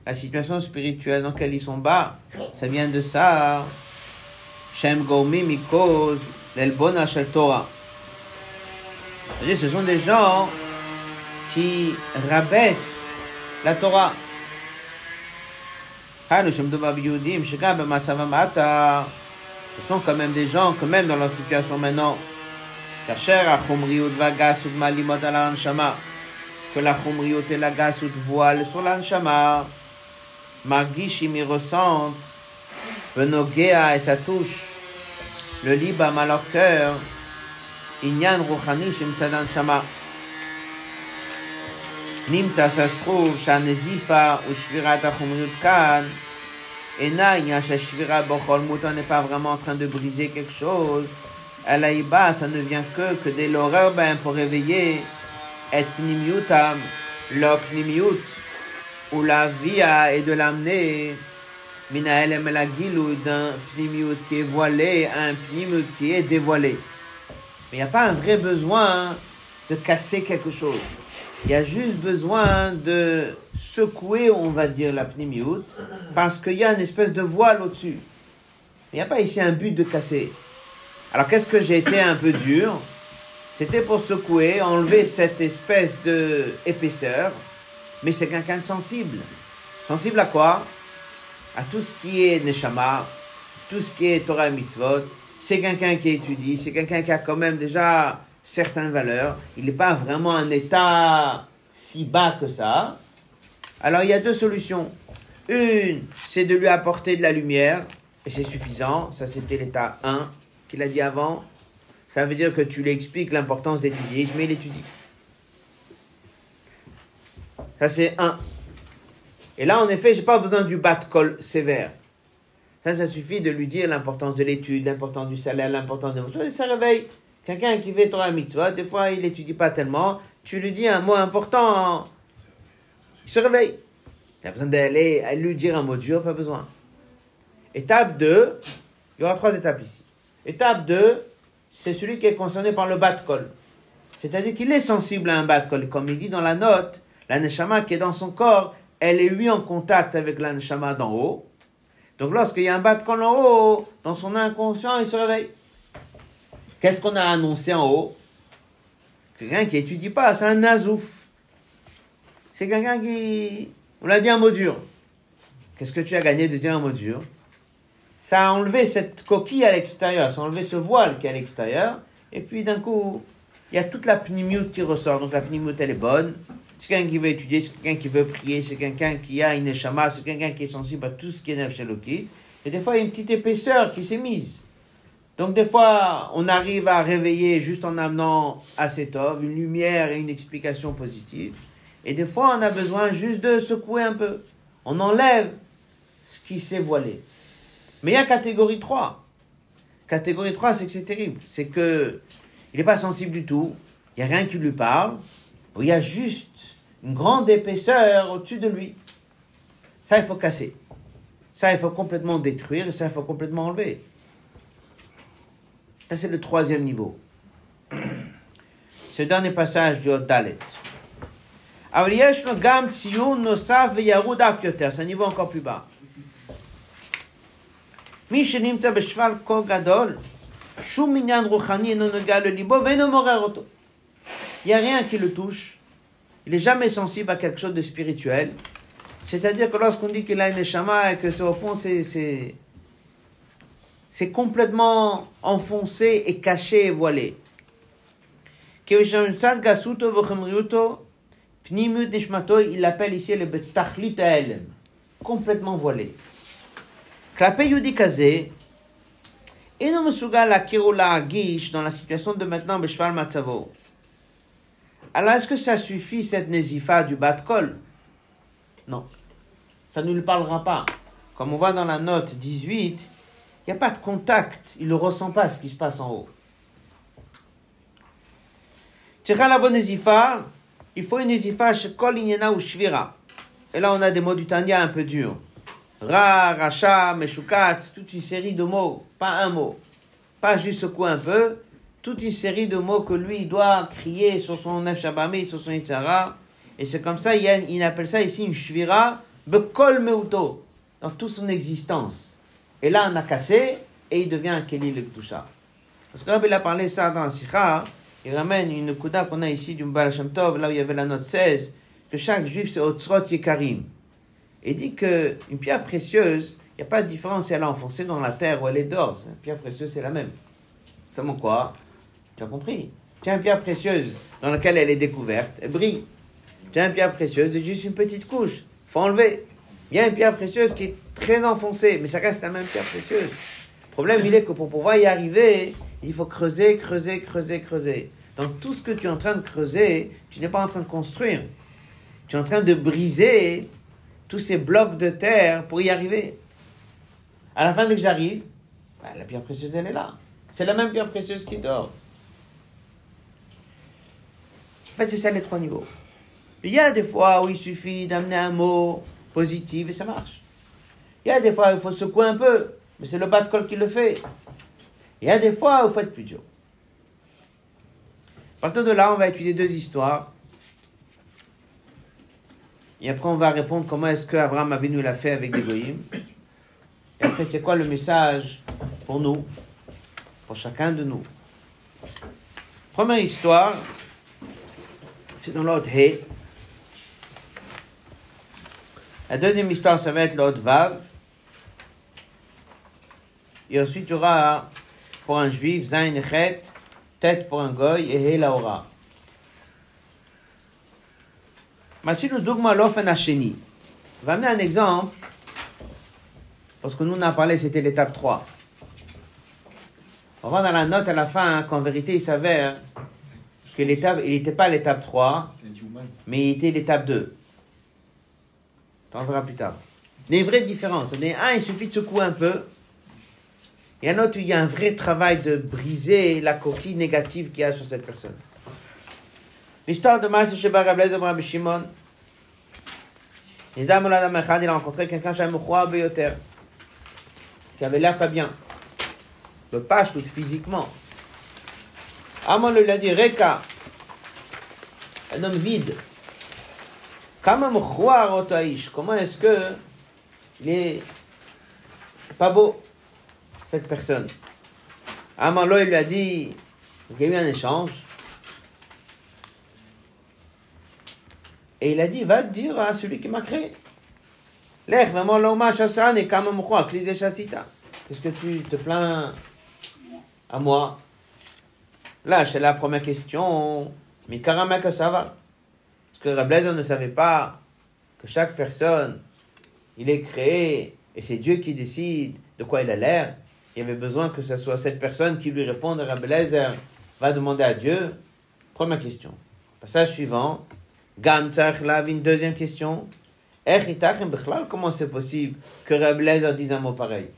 La situation spirituelle dans laquelle ils sont bas, ça vient de ça. Shem Gomi Mikos, l'Elbona Shel Torah. Ce sont des gens qui rabaisse la Torah. Ce sont quand même des gens, quand même dans leur situation maintenant, que la chumriut et la gasut voile sur l'anshama, margishim y ressentent, venogea et ça touche, le libam à leur cœur, inyan ruchani. נמצא ססטרוב שהנזיפה ושבירת החומריות כאן אינה עניין שהשבירה בכל מותו n'est pas vraiment en train de briser quelque chose, אלא היא באה, ça ne vient que כדי לעורר בהם pour réveiller את פנימיותם, leur פנימיות, ולהביאה et de l'amener מן ההלם אל הגילוי d'un פנימיות qui est voilé à un פנימיות qui est dévoilé. Mais il n'y a pas un vrai besoin de casser quelque chose. Il y a juste besoin de secouer, on va dire, la pnimiout, parce qu'il y a une espèce de voile au-dessus. Il n'y a pas ici un but de casser. Alors qu'est-ce que j'ai été un peu dur? C'était pour secouer, enlever cette espèce de épaisseur, mais c'est quelqu'un de sensible. Sensible à quoi? À tout ce qui est Neshama, tout ce qui est Torah et Mitzvot. C'est quelqu'un qui étudie, c'est quelqu'un qui a quand même déjà certaines valeurs, il n'est pas vraiment un état si bas que ça. Alors il y a deux solutions. Une, c'est de lui apporter de la lumière, et c'est suffisant. Ça, c'était l'état 1 qu'il a dit avant. Ça veut dire que tu lui expliques l'importance d'étudier, mais il étudie. Ça, c'est 1. Et là, en effet, j'ai pas besoin du bat-col sévère. Ça, ça suffit de lui dire l'importance de l'étude, l'importance du salaire, l'importance de et ça réveille. Quelqu'un qui fait Torah mitzvah, des fois il n'étudie pas tellement, tu lui dis un mot important, il se réveille. Il a besoin d'aller lui dire un mot dur, pas besoin. Étape 2, il y aura trois étapes ici. Étape 2, c'est celui qui est concerné par le bat-kol. C'est-à-dire qu'il est sensible à un bat-kol. Comme il dit dans la note, la neshama qui est dans son corps, elle est lui en contact avec la neshama d'en haut. Donc lorsqu'il y a un bat-kol en haut, dans son inconscient, il se réveille. Qu'est-ce qu'on a annoncé en haut? Quelqu'un qui étudie pas, c'est un nazouf. C'est quelqu'un qui... On l'a dit un mot dur. Qu'est-ce que tu as gagné de dire un mot dur Ça a enlevé cette coquille à l'extérieur, ça a enlevé ce voile qui est à l'extérieur, et puis d'un coup, il y a toute la pnimioute qui ressort. Donc la pnimioute, elle est bonne. C'est quelqu'un qui veut étudier, c'est quelqu'un qui veut prier, c'est quelqu'un qui a une échama, c'est quelqu'un qui est sensible à tout ce qui est Nefsheloki. Et des fois, il y a une petite épaisseur qui s'est mise. Donc des fois, on arrive à réveiller juste en amenant à cet homme une lumière et une explication positive. Et des fois, on a besoin juste de secouer un peu. On enlève ce qui s'est voilé. Mais il y a catégorie 3. Catégorie 3, c'est que c'est terrible. C'est que il n'est pas sensible du tout. Il n'y a rien qui lui parle. Il y a juste une grande épaisseur au-dessus de lui. Ça, il faut casser. Ça, il faut complètement détruire et ça, il faut complètement enlever. Ça, c'est le troisième niveau. C'est le dernier passage du Dalet. C'est un niveau encore plus bas. מי שנמצא בשפל כה גדול, שום עניין רוחני אינו נוגע לליבו ואינו מעורר אותו. Il n'y a rien qui le touche. Il n'est jamais sensible à quelque chose de spirituel. C'est-à-dire que lorsqu'on dit qu'il a une neshama et que c'est au fond, c'est, c'est, c'est complètement enfoncé et caché et voilé. Il l'appelle ici le betachlit complètement voilé. כלפי יהודי כזה, אינו מסוגל להכיר ולהרגיש dans la situation de maintenant בשפל מצבו. Alors est-ce que ça suffit cette nésifa du bas de col Non. Ça ne lui parlera pas. Comme on voit dans la note 18, il n'y a pas de contact. Il ne ressent pas ce qui se passe en haut. Il faut une kol ou shvira. Et là on a des mots du Tanya un peu durs. Ra, Racha, Meshukatz, toute une série de mots, pas un mot, pas juste secouer un peu, toute une série de mots que lui doit crier sur son Nef sur son Itzara, et c'est comme ça, il, appelle ça ici une Shvira, Bekol Meuto, dans toute son existence. Et là, on a cassé, et il devient un Keli le Ktusha. Parce que il a parlé ça dans Sikha, il ramène une kuda qu'on a ici du Mbal là où il y avait la note 16, que chaque juif c'est Otsrot Yekarim et dit qu'une pierre précieuse, il n'y a pas de différence si elle est enfoncée dans la terre ou elle est d'or. Une pierre précieuse, c'est la même. Seulement quoi? Tu as compris? Tu as une pierre précieuse dans laquelle elle est découverte, elle brille. Tu as une pierre précieuse, c'est juste une petite couche. Faut enlever. Il y a une pierre précieuse qui est très enfoncée, mais ça reste la même pierre précieuse. Le problème, il est que pour pouvoir y arriver, il faut creuser, creuser, creuser, creuser. Donc tout ce que tu es en train de creuser, tu n'es pas en train de construire. Tu es en train de briser tous ces blocs de terre pour y arriver. À la fin, dès que j'arrive, bah, la pierre précieuse, elle est là. C'est la même pierre précieuse qui dort. En fait, c'est ça les trois niveaux. Il y a des fois où il suffit d'amener un mot positif et ça marche. Il y a des fois où il faut secouer un peu, mais c'est le bas de col qui le fait. Il y a des fois où il faut être plus dur. À partir de là, on va étudier deux histoires et après, on va répondre comment est-ce que Abraham Avinu l'a fait avec des goyim. Et après, c'est quoi le message pour nous, pour chacun de nous? Première histoire, c'est dans l'autre He. La deuxième histoire, ça va être l'autre Vav. Et ensuite, il y aura pour un juif, Zain Chet, tête pour un goy et He Laura. Machinu Dugma Lofen Hasheni. On va amener un exemple, parce que nous, on a parlé, c'était l'étape 3. On va dans la note à la fin qu'en vérité, il s'avère que l'étape, il n'était pas l'étape 3, mais il était l'étape 2. On verra plus tard. Il y a une vraie différence. Un, il suffit de secouer un peu. Et un autre, il y a un vrai travail de briser la coquille négative qu'il y a sur cette personne. L'histoire de Maas Sheba Rablezer Rabbi Shimon. Il a rencontré quelqu'un chez Beyoter, qui avait l'air pas bien. Le page tout physiquement. Amon lui a dit Reka, un homme vide. Comment est-ce que il est pas beau, cette personne? Amon lui a dit il y a eu un échange? Et il a dit, va dire à celui qui m'a créé. Qu'est-ce que tu te plains à moi? Là, c'est la première question. Mais que ça va. Que Rablaise ne savait pas que chaque personne, il est créé et c'est Dieu qui décide de quoi il a l'air. Il avait besoin que ce soit cette personne qui lui réponde. Rablaise va demander à Dieu. Première question. Passage suivant. Une deuxième question. Comment c'est possible que Rabbi dise un mot pareil?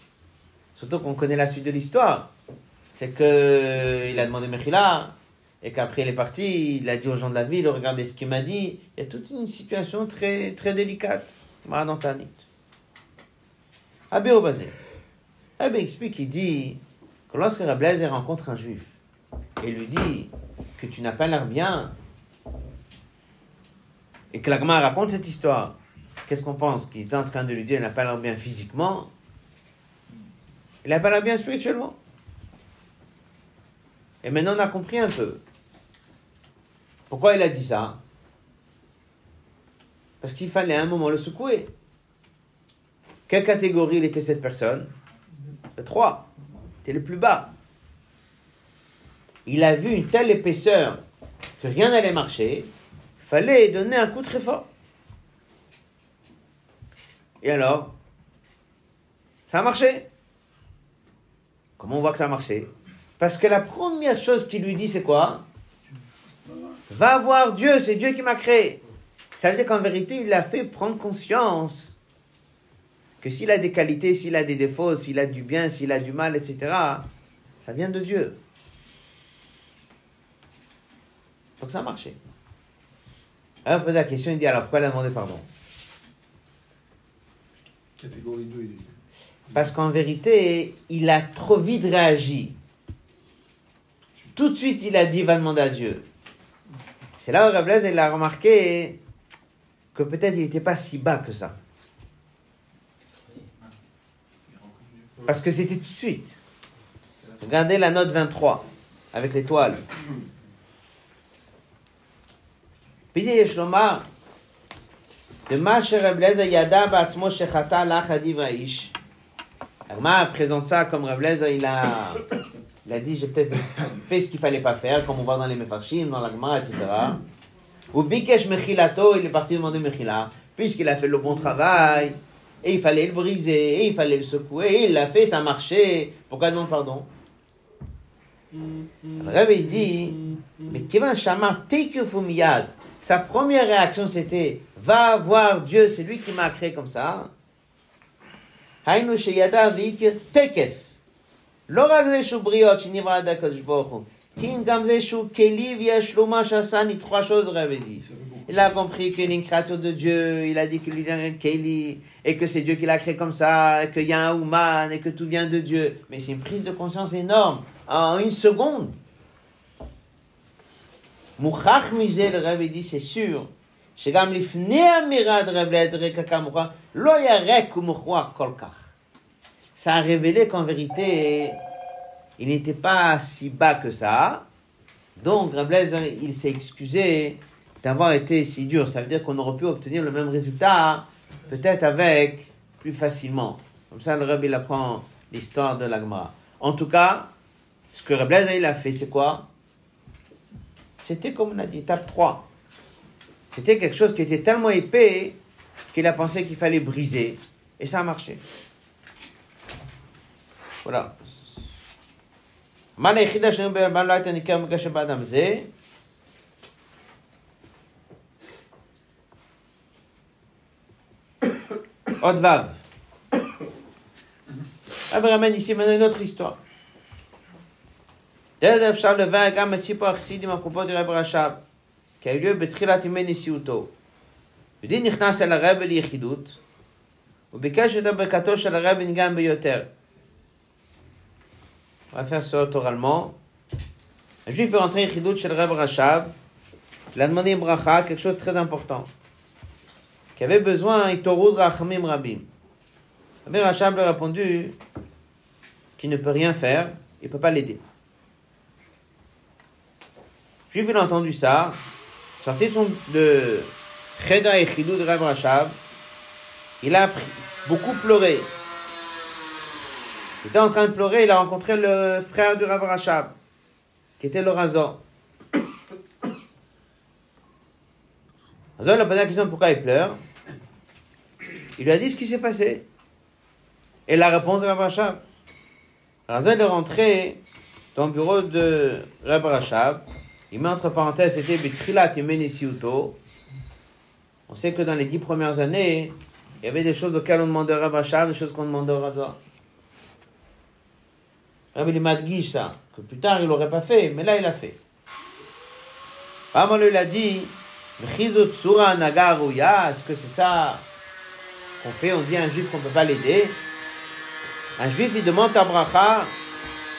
Surtout qu'on connaît la suite de l'histoire. C'est que il a demandé Mechila, et qu'après il est parti, il a dit aux gens de la ville, regardez ce qu'il m'a dit. Il y a toute une situation très, très délicate. Alors Rabbi Obazé. Rabbi explique, il dit que lorsque Rabbi rencontre un juif et lui dit que tu n'as pas l'air bien, et que la raconte cette histoire, qu'est-ce qu'on pense Qu'il est en train de lui dire qu'il n'a pas l'air bien physiquement, il n'a pas l'air bien spirituellement. Et maintenant on a compris un peu. Pourquoi il a dit ça Parce qu'il fallait à un moment le secouer. Quelle catégorie était cette personne? Le 3. C'était le plus bas. Il a vu une telle épaisseur que rien n'allait marcher. Il fallait donner un coup très fort. Et alors? Ça a marché. Comment on voit que ça a marché? Parce que la première chose qu'il lui dit, c'est quoi? Va voir Dieu, c'est Dieu qui m'a créé. Ça veut dire qu'en vérité, il l'a fait prendre conscience que s'il a des qualités, s'il a des défauts, s'il a du bien, s'il a du mal, etc., ça vient de Dieu. Donc ça a marché. Alors, on pose la question, il dit alors pourquoi il a demandé pardon? Catégorie 2, il Parce qu'en vérité, il a trop vite réagi. Tout de suite, il a dit va demander à Dieu. C'est là où Rabelais il a remarqué que peut-être il n'était pas si bas que ça. Parce que c'était tout de suite. Regardez la note 23 avec l'étoile. Puis Yeshloma, de Masher Rableza Yada Batmo Shechata Lachadiv Raish. Présente ça comme Rableza il a il a dit, j'ai peut-être fait ce qu'il ne fallait pas faire, comme on voit dans les Mefarshim, dans la l'Agma, etc. Ou Bikesh Mechilato, il est parti demander Mechila, puisqu'il a fait le bon travail, et il fallait le briser, et il fallait le secouer, et il l'a fait, ça marchait. Pourquoi demande pardon? Le Rabbi dit, mais Kevin Shamar, Tekufumiyad, sa première réaction c'était, va voir Dieu, c'est lui qui m'a créé comme ça. Hainu Sheyada Tekef. לא רק זה שהוא בריאות שנברא עד הקדוש ברוך הוא, כי אם גם זה שהוא כלי ויש לו מה שעשה, ni trois choses, Rabbi dit. Il a compris qu'il est une créature de Dieu, il a dit qu'il lui vient un Keli, et que c'est Dieu qui l'a créé comme ça, et qu'il y a un Ouman, et que tout vient de Dieu. Mais c'est une prise de conscience énorme, en une seconde. Mouchach misé, le Rabbi dit, c'est sûr, שגם לפני האמירה דרב אליעזר רקע כמוכח, לא היה ריק ומוכרח כל כך. ça a révélé qu'en vérité, il n'était pas si bas que ça. Donc, Rabelais, il s'est excusé d'avoir été si dur. Ça veut dire qu'on aurait pu obtenir le même résultat, peut-être avec plus facilement. Comme ça, le Rabbi il apprend l'histoire de l'Agmara. En tout cas, ce que Rabelais, il a fait, c'est quoi? C'était comme on a dit, étape 3. C'était quelque chose qui était tellement épais qu'il a pensé qu'il fallait briser. Et ça a marché. Voilà. מה ליחידה שלנו בבן לא הייתה ניכר מגשר באדם זה? עוד ו'. ici maintenant une autre histoire. דרך זה אפשר לבאר גם את סיפור החסידים אפרופו דרבי רש"ב, כי היו בתחילת ימי נשיאותו. יהודי נכנס אל הרבי ליחידות, וביקש את ברכתו של הרבי גם ביותר. On va faire ça oralement. Un juif est rentré Chidout chez le Reb Rachab. Il a demandé bracha, quelque chose de très important. Qui avait besoin, il Torud Rachamim Rabim. Reb Rachab lui a répondu qu'il ne peut rien faire, il ne peut pas l'aider. Le juif, il a entendu ça, sorti de son de Cheda et Chidout de Reb Rachab. Il a beaucoup pleuré. Il était en train de pleurer, il a rencontré le frère du Rav Rachab, qui était le Razor. Razor lui a posé la question pourquoi il pleure. Il lui a dit ce qui s'est passé. Et la réponse de Rav Rachab. Razor est rentré dans le bureau de Rav Rachab. Il met entre parenthèses, c'était Bitrilat Siuto. On sait que dans les dix premières années, il y avait des choses auxquelles on demandait à Rav Rachab, des choses qu'on demandait au Razor. Rabbi il ça, que plus tard il l'aurait pas fait, mais là il a fait. Amal il a dit, est-ce que c'est ça qu'on fait? On dit à un juif qu'on ne peut pas l'aider. Un juif, il demande ta bracha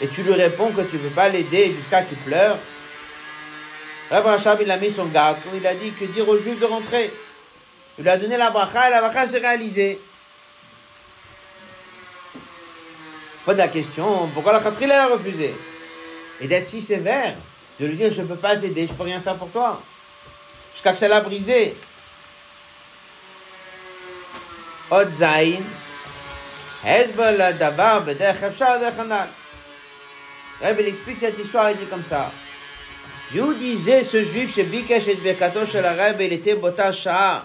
et tu lui réponds que tu ne veux pas l'aider jusqu'à qu'il pleure. Rav Rachab, il a mis son garde, il a dit que dire au juif de rentrer. Il lui a donné la bracha et la bracha s'est réalisée. Pas de la question, pourquoi la Khatri l'a refusé? Et d'être si sévère, de lui dire je ne peux pas t'aider, je ne peux rien faire pour toi. Jusqu'à que ça l'a brisé. Il explique cette histoire, il dit comme ça. You disait ce juif chez Bikesh et Bekato chez la Rebbe, il était Bota Shah.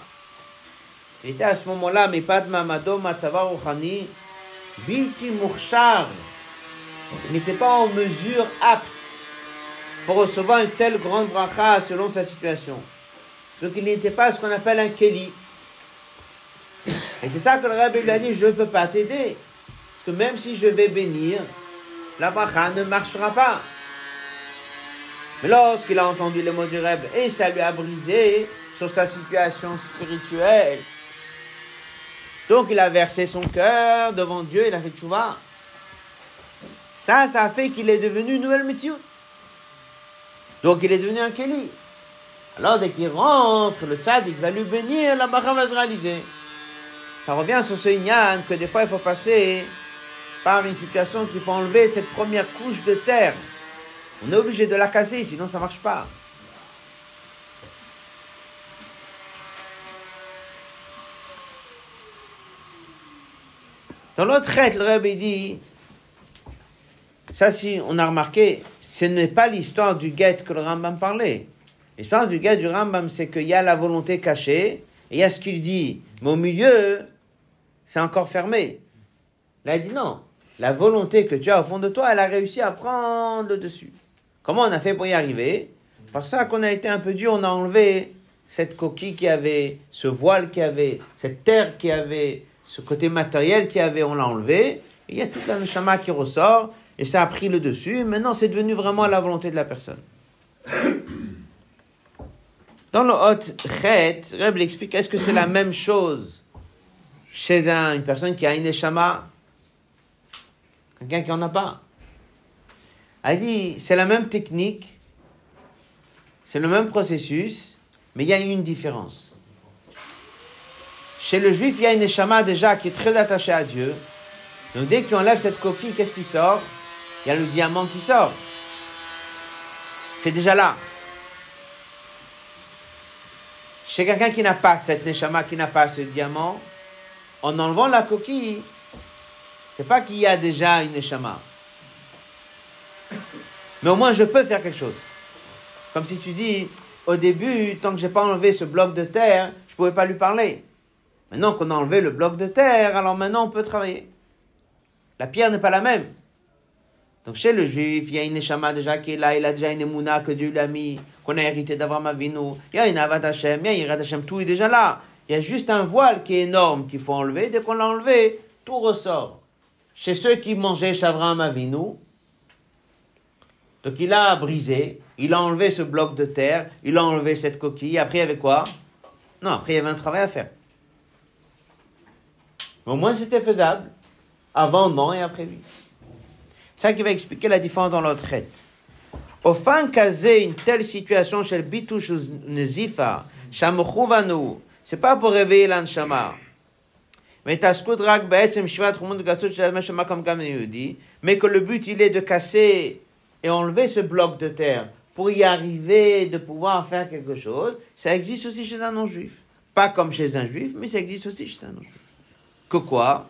Il était à ce moment-là, Mipad Mamado Matzava Rouhani, Bilti Murshar. Il n'était pas en mesure apte pour recevoir une telle grande bracha selon sa situation. Donc il n'était pas ce qu'on appelle un Keli. Et c'est ça que le Rabbi lui a dit, je ne peux pas t'aider. Parce que même si je vais bénir, la bracha ne marchera pas. Mais lorsqu'il a entendu les mots du Rebbe, et ça lui a brisé sur sa situation spirituelle, donc il a versé son cœur devant Dieu, il a fait tchouva. Ça, ça a fait qu'il est devenu une nouvelle métier. Donc il est devenu un Kéli. Alors dès qu'il rentre, le tzaddik va lui bénir, la bracha va se réaliser. Ça revient sur ce ignan que des fois il faut passer par une situation qu'il faut enlever cette première couche de terre. On est obligé de la casser, sinon ça ne marche pas. Dans l'autre traite, le Rebbe dit, ça si on a remarqué, ce n'est pas l'histoire du guet que le Rambam parlait. L'histoire du guet du Rambam, c'est qu'il y a la volonté cachée, et il y a ce qu'il dit. Mais au milieu, c'est encore fermé. Là, il dit non. La volonté que tu as au fond de toi, elle a réussi à prendre le dessus. Comment on a fait pour y arriver? Par ça qu'on a été un peu dur, on a enlevé cette coquille qui avait, ce voile qui avait, cette terre qui avait, ce côté matériel qu'il y avait, on l'a enlevé. Et il y a tout un chama qui ressort, et ça a pris le dessus. Maintenant, c'est devenu vraiment la volonté de la personne. (coughs) Dans le Hot Chet, Reb explique est-ce que c'est la même chose chez une personne qui a une échama, quelqu'un qui n'en a pas? Elle dit c'est la même technique, c'est le même processus, mais il y a une différence. Chez le juif, il y a une échama déjà qui est très attachée à Dieu. Donc dès qu'on enlève cette coquille, qu'est-ce qui sort? Il y a le diamant qui sort. C'est déjà là. Chez quelqu'un qui n'a pas cette neshama, qui n'a pas ce diamant, en enlevant la coquille, c'est pas qu'il y a déjà une neshama. Mais au moins je peux faire quelque chose. Comme si tu dis, au début, tant que j'ai pas enlevé ce bloc de terre, je pouvais pas lui parler. Maintenant qu'on a enlevé le bloc de terre, alors maintenant on peut travailler. La pierre n'est pas la même. Donc chez le juif, il y a une neshama déjà qui est là, il a déjà une émouna que Dieu lui a mis, qu'on a hérité d'avoir ma Avinu. Il y a une Avad Hashem, il y a une Hashem, tout est déjà là. Il y a juste un voile qui est énorme qu'il faut enlever. Dès qu'on l'a enlevé, tout ressort. Chez ceux qui mangeaient Shavram Avinu, donc il a brisé, il a enlevé ce bloc de terre, il a enlevé cette coquille. Après, il y avait quoi? Non, après, il y avait un travail à faire. Au moins, c'était faisable. Avant, non, et après, oui. C'est ça qui va expliquer la différence dans l'autre traite. Au fin casé, une telle situation chez le bitouch nezifa, shamuchuvanu, c'est pas pour réveiller l'anshama. Mais mais que le but il est de casser et enlever ce bloc de terre pour y arriver, de pouvoir faire quelque chose, ça existe aussi chez un non-juif. Pas comme chez un juif, mais ça existe aussi chez un non-juif que quoi?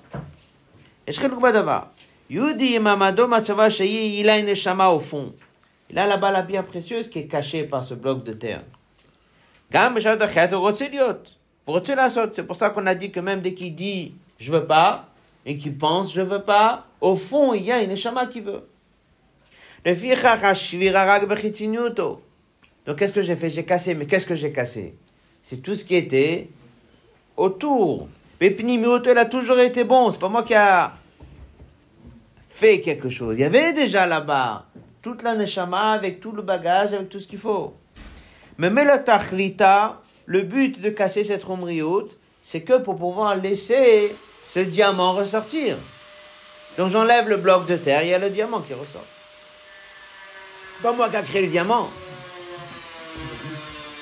Yudi il a une chama au fond. Il a là-bas la pierre précieuse qui est cachée par ce bloc de terre. C'est pour ça qu'on a dit que même dès qu'il dit je veux pas et qu'il pense je veux pas, au fond il y a une chama qui veut. Donc qu'est-ce que j'ai fait? J'ai cassé, mais qu'est-ce que j'ai cassé? C'est tout ce qui était autour. Mais elle a toujours été bon. C'est pas moi qui a fait quelque chose. Il y avait déjà là-bas toute la neshama avec tout le bagage, avec tout ce qu'il faut. Mais le tachlita, le but de casser cette romrioute, c'est que pour pouvoir laisser ce diamant ressortir. Donc j'enlève le bloc de terre, il y a le diamant qui ressort. Pas moi qui a créé le diamant.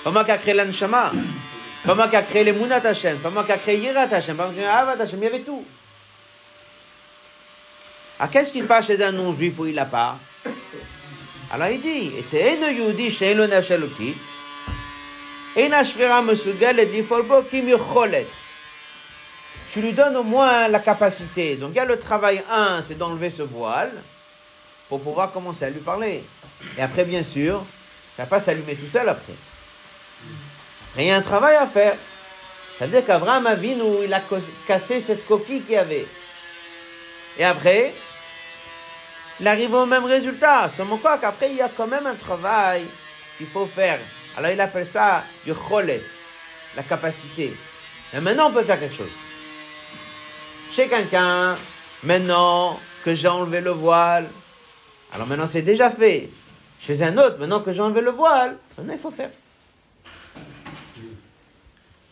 Pas moi qui a créé l'anshama. Pas moi qui a créé les Mounat Hashem. Pas moi qui a créé Yirat Hashem. Pas moi qui a créé Avat Hashem. Il y avait tout. Alors qu'est-ce qui passe chez un non-juif où il n'a pas Alors il dit, c'est un Yehudi chez le Nafshalokit. Et Nashvera Mesugal et Difolbo Kim Yocholet tu lui donnes au moins la capacité. Donc il y a le travail 1, c'est d'enlever ce voile pour pouvoir commencer à lui parler. Et après, bien sûr, ça va pas s'allumer tout seul après. Il y a un travail à faire. C'est-à-dire qu'Abraham où il a cassé cette coquille qu'il y avait. Et après, il arrive au même résultat. Seulement quoi qu'après, il y a quand même un travail qu'il faut faire. Alors il appelle ça du cholet, la capacité. Et maintenant, on peut faire quelque chose chez quelqu'un, maintenant que j'ai enlevé le voile, alors maintenant c'est déjà fait. Chez un autre, maintenant que j'ai enlevé le voile, maintenant il faut faire.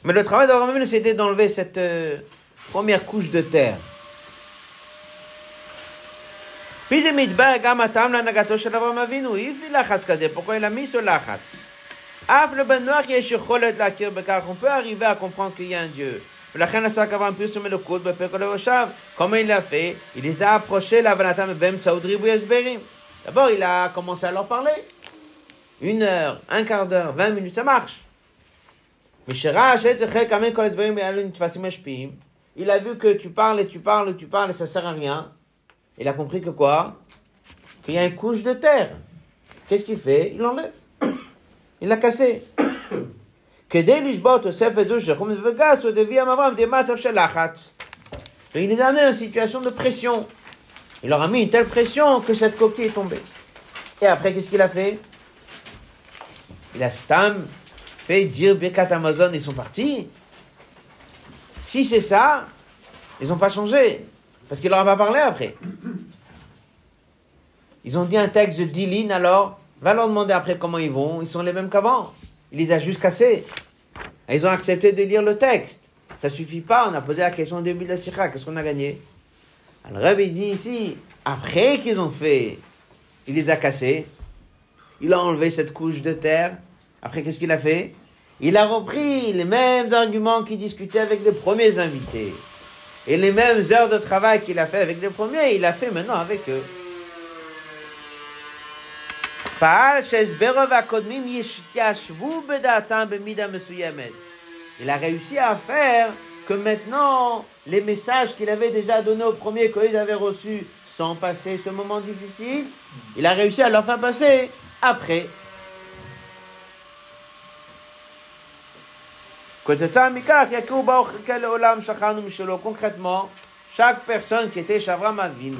Mais le travail d'Abraham c'était d'enlever cette euh, première couche de terre. Pourquoi il a mis ce lachatz On peut arriver à comprendre qu'il y a un Dieu. Comment il l'a fait? Il les a approchés, D'abord, il a commencé à leur parler. Une heure, un quart d'heure, vingt minutes, ça marche. Il a vu que tu parles et tu parles et tu parles et ça sert à rien. Il a compris que quoi? Qu'il y a une couche de terre. Qu'est-ce qu'il fait? Il l'enlève. (coughs) Il l'a cassé. (coughs) Il les a amené en situation de pression. Il leur a mis une telle pression que cette coquille est tombée. Et après, qu'est-ce qu'il a fait? Il a stam fait dire Birkat Amazon, ils sont partis. Si c'est ça, ils n'ont pas changé. Parce qu'il leur a pas parlé après. Ils ont dit un texte de Dilin, alors va leur demander après comment ils vont. Ils sont les mêmes qu'avant. Il les a juste cassés. ils ont accepté de lire le texte. Ça suffit pas, on a posé la question au début de la Sikha, qu'est-ce qu'on a gagné? Alors Rabbi dit ici, après qu'ils ont fait, il les a cassés, il a enlevé cette couche de terre, après qu'est-ce qu'il a fait? Il a repris les mêmes arguments qu'il discutait avec les premiers invités. Et les mêmes heures de travail qu'il a fait avec les premiers, il a fait maintenant avec eux. Il a réussi à faire que maintenant, les messages qu'il avait déjà donnés aux premiers, qu'ils avaient reçus sans passer ce moment difficile, il a réussi à leur faire passer après. Concrètement, chaque personne qui était Shavram Avinu,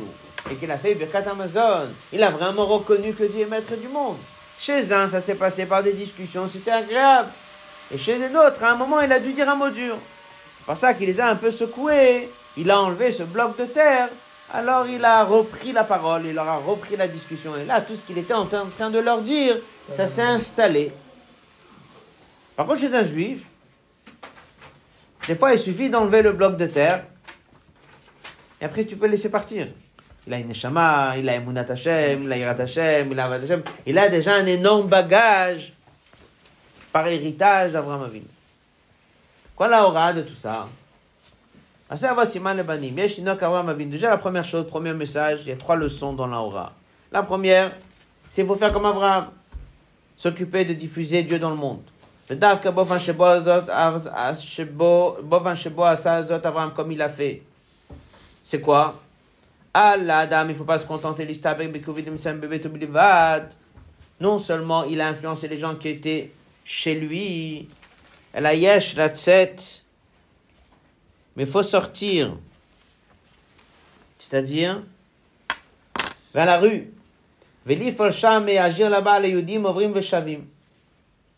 et qu'il a fait Birkat Amazon, il a vraiment reconnu que Dieu est maître du monde. Chez un, ça s'est passé par des discussions, c'était agréable. Et chez les autres, à un moment, il a dû dire un mot dur. C'est pour ça qu'il les a un peu secoués. Il a enlevé ce bloc de terre. Alors il a repris la parole, il leur a repris la discussion. Et là, tout ce qu'il était en train de leur dire, ça s'est installé. Par contre, chez un juif, des fois, il suffit d'enlever le bloc de terre. Et après, tu peux laisser partir il a une neshama, il a Emunat Hashem, il a Yirat Hashem, il a Avad Hashem. Il a déjà un énorme bagage par héritage d'Abraham Avinu. Quoi la aura de tout ça? Déjà la première chose, premier message, il y a trois leçons dans la aura. La première, c'est qu'il faut faire comme Abraham, s'occuper de diffuser Dieu dans le monde. Abraham comme il a fait. C'est quoi? Allah, dame, il ne faut pas se contenter Non seulement il a influencé les gens qui étaient chez lui, la yesh, la tset, mais il faut sortir. C'est-à-dire, vers la rue. et agir là-bas, les yudim, ovrim, veshavim.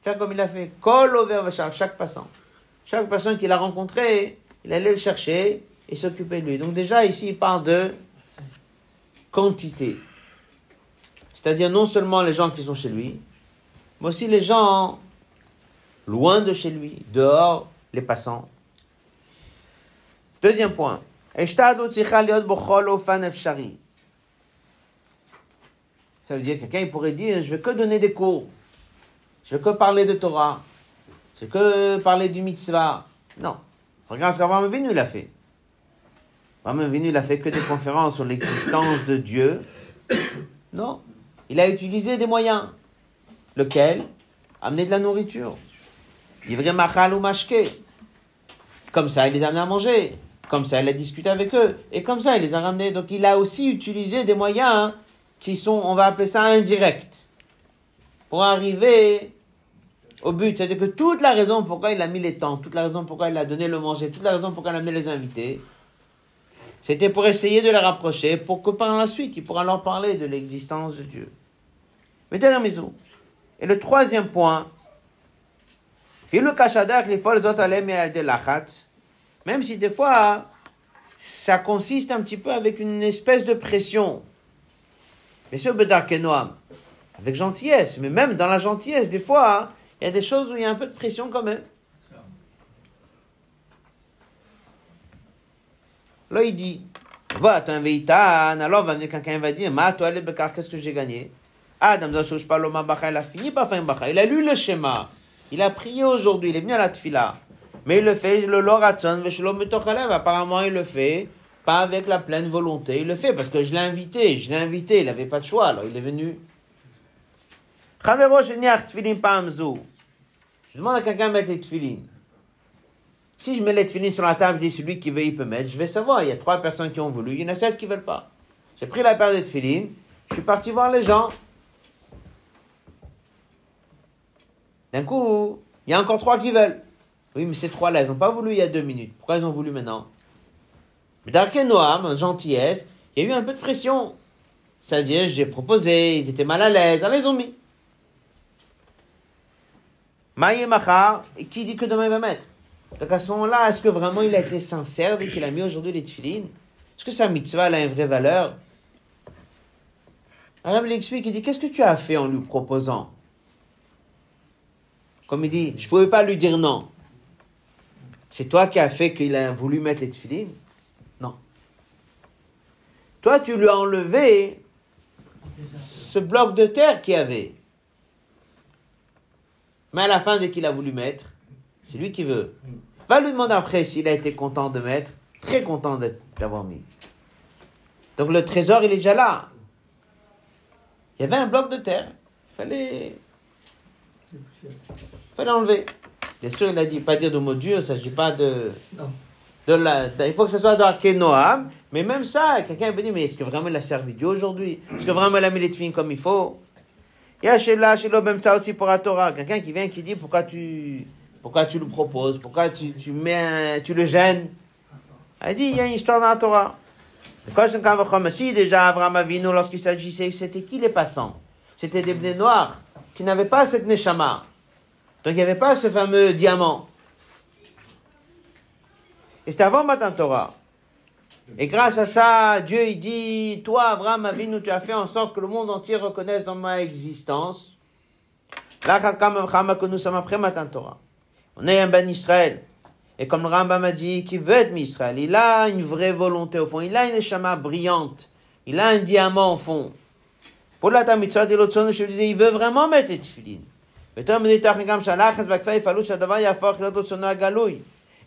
Faire comme il a fait. Over chaque passant. Chaque personne qu'il a rencontré, il allait le chercher et s'occuper de lui. Donc déjà, ici, il parle de quantité. C'est-à-dire non seulement les gens qui sont chez lui, mais aussi les gens loin de chez lui, dehors, les passants. Deuxième point. Ça veut dire quelqu'un pourrait dire, je vais que donner des cours, je vais que parler de Torah, je vais que parler du mitzvah. Non. Regarde ce qu'Abraham Avinu l'a fait. Abraham Avinu n'a fait que des conférences sur l'existence de Dieu. Non. Il a utilisé des moyens. Lequel? Amener de la nourriture. Livrer machal ou mashke. Comme ça, il les a amenés à manger. Comme ça, il a discuté avec eux. Et comme ça, il les a ramenés. Donc, il a aussi utilisé des moyens qui sont, on va appeler ça indirects. Pour arriver au but. C'est-à-dire que toute la raison pourquoi il a mis les temps, toute la raison pourquoi il a donné le manger, toute la raison pourquoi il a amené les invités, c'était pour essayer de les rapprocher, pour que par la suite, il pourra leur parler de l'existence de Dieu. Mais la maison. Et le troisième point, même si des fois, ça consiste un petit peu avec une espèce de pression. Mais sur Noam, avec gentillesse, mais même dans la gentillesse, des fois, il y a des choses où il y a un peu de pression quand même. Là, il dit, va, tu un veitan, alors va venir quelqu'un va dire, ma, toi, les qu'est-ce que j'ai gagné? Adam, il a fini par faire un Il a lu le schéma. Il a prié aujourd'hui, il est venu à la tfila. Mais il le fait, le loratson, apparemment il le fait, pas avec la pleine volonté, il le fait parce que je l'ai invité, je l'ai invité, il n'avait pas de choix, alors il est venu. Je demande à quelqu'un de mettre les tfilines. Si je mets les tfilines sur la table, je dis celui qui veut, il peut mettre, je vais savoir, il y a trois personnes qui ont voulu, il y en a sept qui ne veulent pas. J'ai pris la paire de tfilines, je suis parti voir les gens. D'un coup, il y a encore trois qui veulent. Oui, mais ces trois-là, ils n'ont pas voulu il y a deux minutes. Pourquoi ils ont voulu maintenant? Mais dans Noam, gentillesse, il y a eu un peu de pression. C'est-à-dire, j'ai proposé, ils étaient mal à l'aise, alors ils ont mis. Maïe Machar, qui dit que demain il va mettre? Donc à ce moment-là, est-ce que vraiment il a été sincère dès qu'il a mis aujourd'hui les tefilines? Est-ce que sa mitzvah a une vraie valeur? Alors il explique, il dit, qu'est-ce que tu as fait en lui proposant? Comme il dit, je ne pouvais pas lui dire non. C'est toi qui as fait qu'il a voulu mettre les tefilines? Non. Toi, tu lui as enlevé ce bloc de terre qu'il y avait. Mais à la fin, dès qu'il a voulu mettre, c'est lui qui veut. Va lui demander après s'il a été content de mettre, très content d'avoir mis. Donc le trésor, il est déjà là. Il y avait un bloc de terre. Il fallait. Il fallait enlever. Bien sûr, il a dit, pas dire de mots durs, il ne s'agit pas de. Non. De la, il faut que ce soit dans Kenoam, mais même ça, quelqu'un peut dire, mais est-ce que vraiment il a servi Dieu aujourd'hui? Est-ce que vraiment il a mis les filles comme il faut? Il y a chez chez même ça aussi pour la Torah. Quelqu'un qui vient qui dit pourquoi tu, pourquoi tu le proposes, pourquoi tu, tu mets, tu le gênes? Il dit, il y a une histoire dans la Torah. Si déjà Abraham Avinu, lorsqu'il s'agissait, c'était qui les passants? C'était des bnés noirs qui n'avaient pas cette neshama. Donc il n'y avait pas ce fameux diamant. Et c'était avant Matan Torah. Et grâce à ça, Dieu il dit, toi Abraham Avinu, tu as fait en sorte que le monde entier reconnaisse dans ma existence. Que nous sommes après Matan Torah. On est un ben Israël. Et comme le Rambam a dit qu'il veut être Israël, il a une vraie volonté au fond, il a une échama brillante, il a un diamant au fond. Pour la de l'autre je disais, il veut vraiment mettre les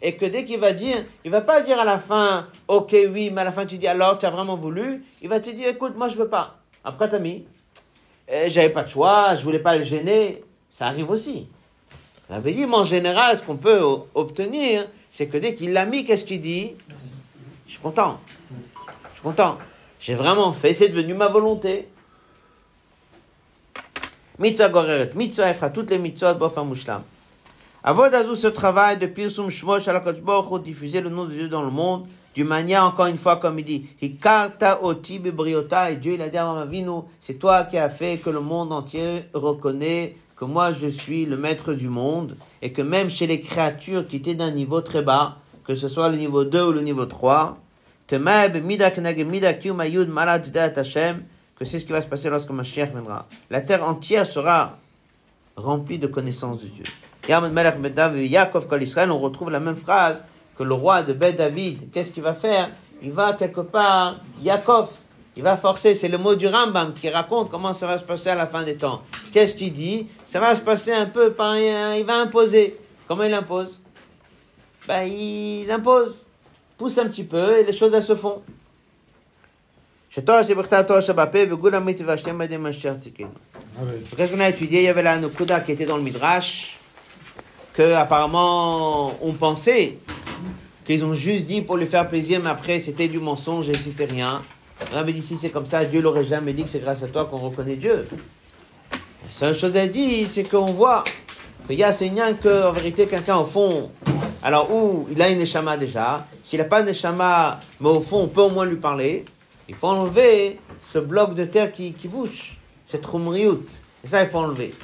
et que dès qu'il va dire, il va pas dire à la fin, ok, oui, mais à la fin tu dis alors, tu as vraiment voulu, il va te dire, écoute, moi je veux pas. Après, t'as mis, eh, j'avais pas de choix, je voulais pas le gêner, ça arrive aussi. La dit, en général, ce qu'on peut obtenir, c'est que dès qu'il l'a mis, qu'est-ce qu'il dit? Je suis content. Je suis content. J'ai vraiment fait, c'est devenu ma volonté. Mitzvah goreret, mitzvah fera toutes les bofa mushlam. Avodazou, ce travail de Pirsum Shmosh Baruch diffuser le nom de Dieu dans le monde, d'une manière, encore une fois, comme il dit, Hikarta oti bebriota, et Dieu, il a dit à c'est toi qui as fait que le monde entier reconnaît que moi je suis le maître du monde, et que même chez les créatures qui étaient d'un niveau très bas, que ce soit le niveau 2 ou le niveau 3, que c'est ce qui va se passer lorsque Mashiach viendra. La terre entière sera remplie de connaissances de Dieu. Kol Israël, on retrouve la même phrase que le roi de Beth David, qu'est-ce qu'il va faire? Il va quelque part, Yaakov, il va forcer, c'est le mot du Rambam qui raconte comment ça va se passer à la fin des temps. Qu'est-ce qu'il dit? Ça va se passer un peu par, il va imposer. Comment il impose? Ben, il impose. Pousse un petit peu et les choses elles se font. Qu'est-ce qu'on a étudié? Il y avait la Nukuda qui était dans le Midrash, que apparemment on pensait qu'ils ont juste dit pour lui faire plaisir, mais après c'était du mensonge et c'était rien. On avait dit si c'est comme ça, Dieu l'aurait jamais dit que c'est grâce à toi qu'on reconnaît Dieu. La seule chose à dire, c'est qu'on voit qu'il y a c'est rien que, en vérité, quelqu'un au fond, alors où il a une neshama déjà, s'il n'a pas de neshama, mais au fond, on peut au moins lui parler, il faut enlever ce bloc de terre qui, qui bouge, cette rumriout. Et ça, il faut enlever.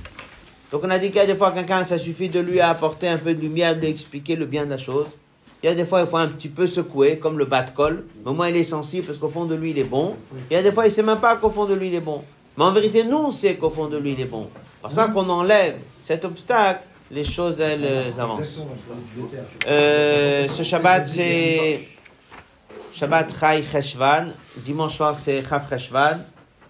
Donc on a dit qu'il y a des fois quelqu'un, ça suffit de lui apporter un peu de lumière, de lui expliquer le bien de la chose. Il y a des fois, il faut un petit peu secouer, comme le bat de colle. Mais au moins, il est sensible parce qu'au fond de lui, il est bon. Il y a des fois, il ne sait même pas qu'au fond de lui, il est bon. Mais en vérité, nous, on sait qu'au fond de lui, il est bon. Pour ça qu'on enlève cet obstacle, les choses, elles avancent. Euh, ce Shabbat, c'est Shabbat Chai Cheshvan. Dimanche soir, c'est Chaf Cheshvan.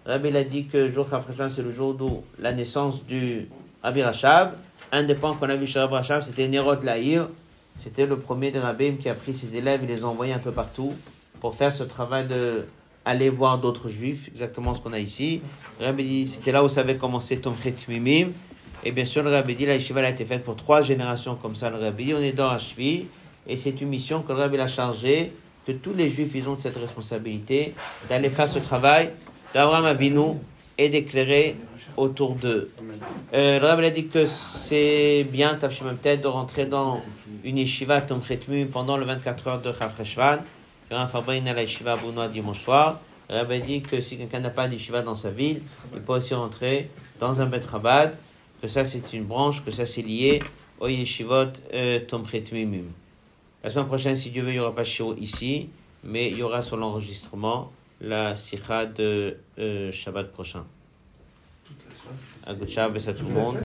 Rabbi a dit que le jour Chaf Cheshvan, c'est le jour de la naissance du Rabbi Rachab. Un des points qu'on a vu chez Rabbi Rachab, c'était Nerot Lahir. C'était le premier des rabbins qui a pris ses élèves et les a envoyés un peu partout pour faire ce travail de aller voir d'autres juifs, exactement ce qu'on a ici. Rabbi dit, c'était là où ça avait commencé Tomchet Mimim. Et bien sûr, le rabbi dit, la yeshiva a été faite pour trois générations comme ça. Le rabbi dit, on est dans Hashvi, et c'est une mission que le rabbi a chargée, que tous les juifs, ils ont cette responsabilité d'aller faire ce travail d'Abraham Avinu et d'éclairer autour d'eux. Euh, le rabbi a dit que c'est bien, peut-être, de rentrer dans une yeshiva Tom pendant le 24 heures de Chafreshvan. Il y aura un fabrique à la yeshiva Bounois dimanche soir. Le rabbi dit que si quelqu'un n'a pas d'yeshiva dans sa ville, il peut aussi rentrer dans un Bet Rabad, que ça c'est une branche, que ça c'est lié au yeshivot euh, Tom La semaine prochaine, si Dieu veut, il n'y aura pas show ici, mais il y aura sur l'enregistrement la sikha de euh, Shabbat prochain. À Shabbat à tout le monde.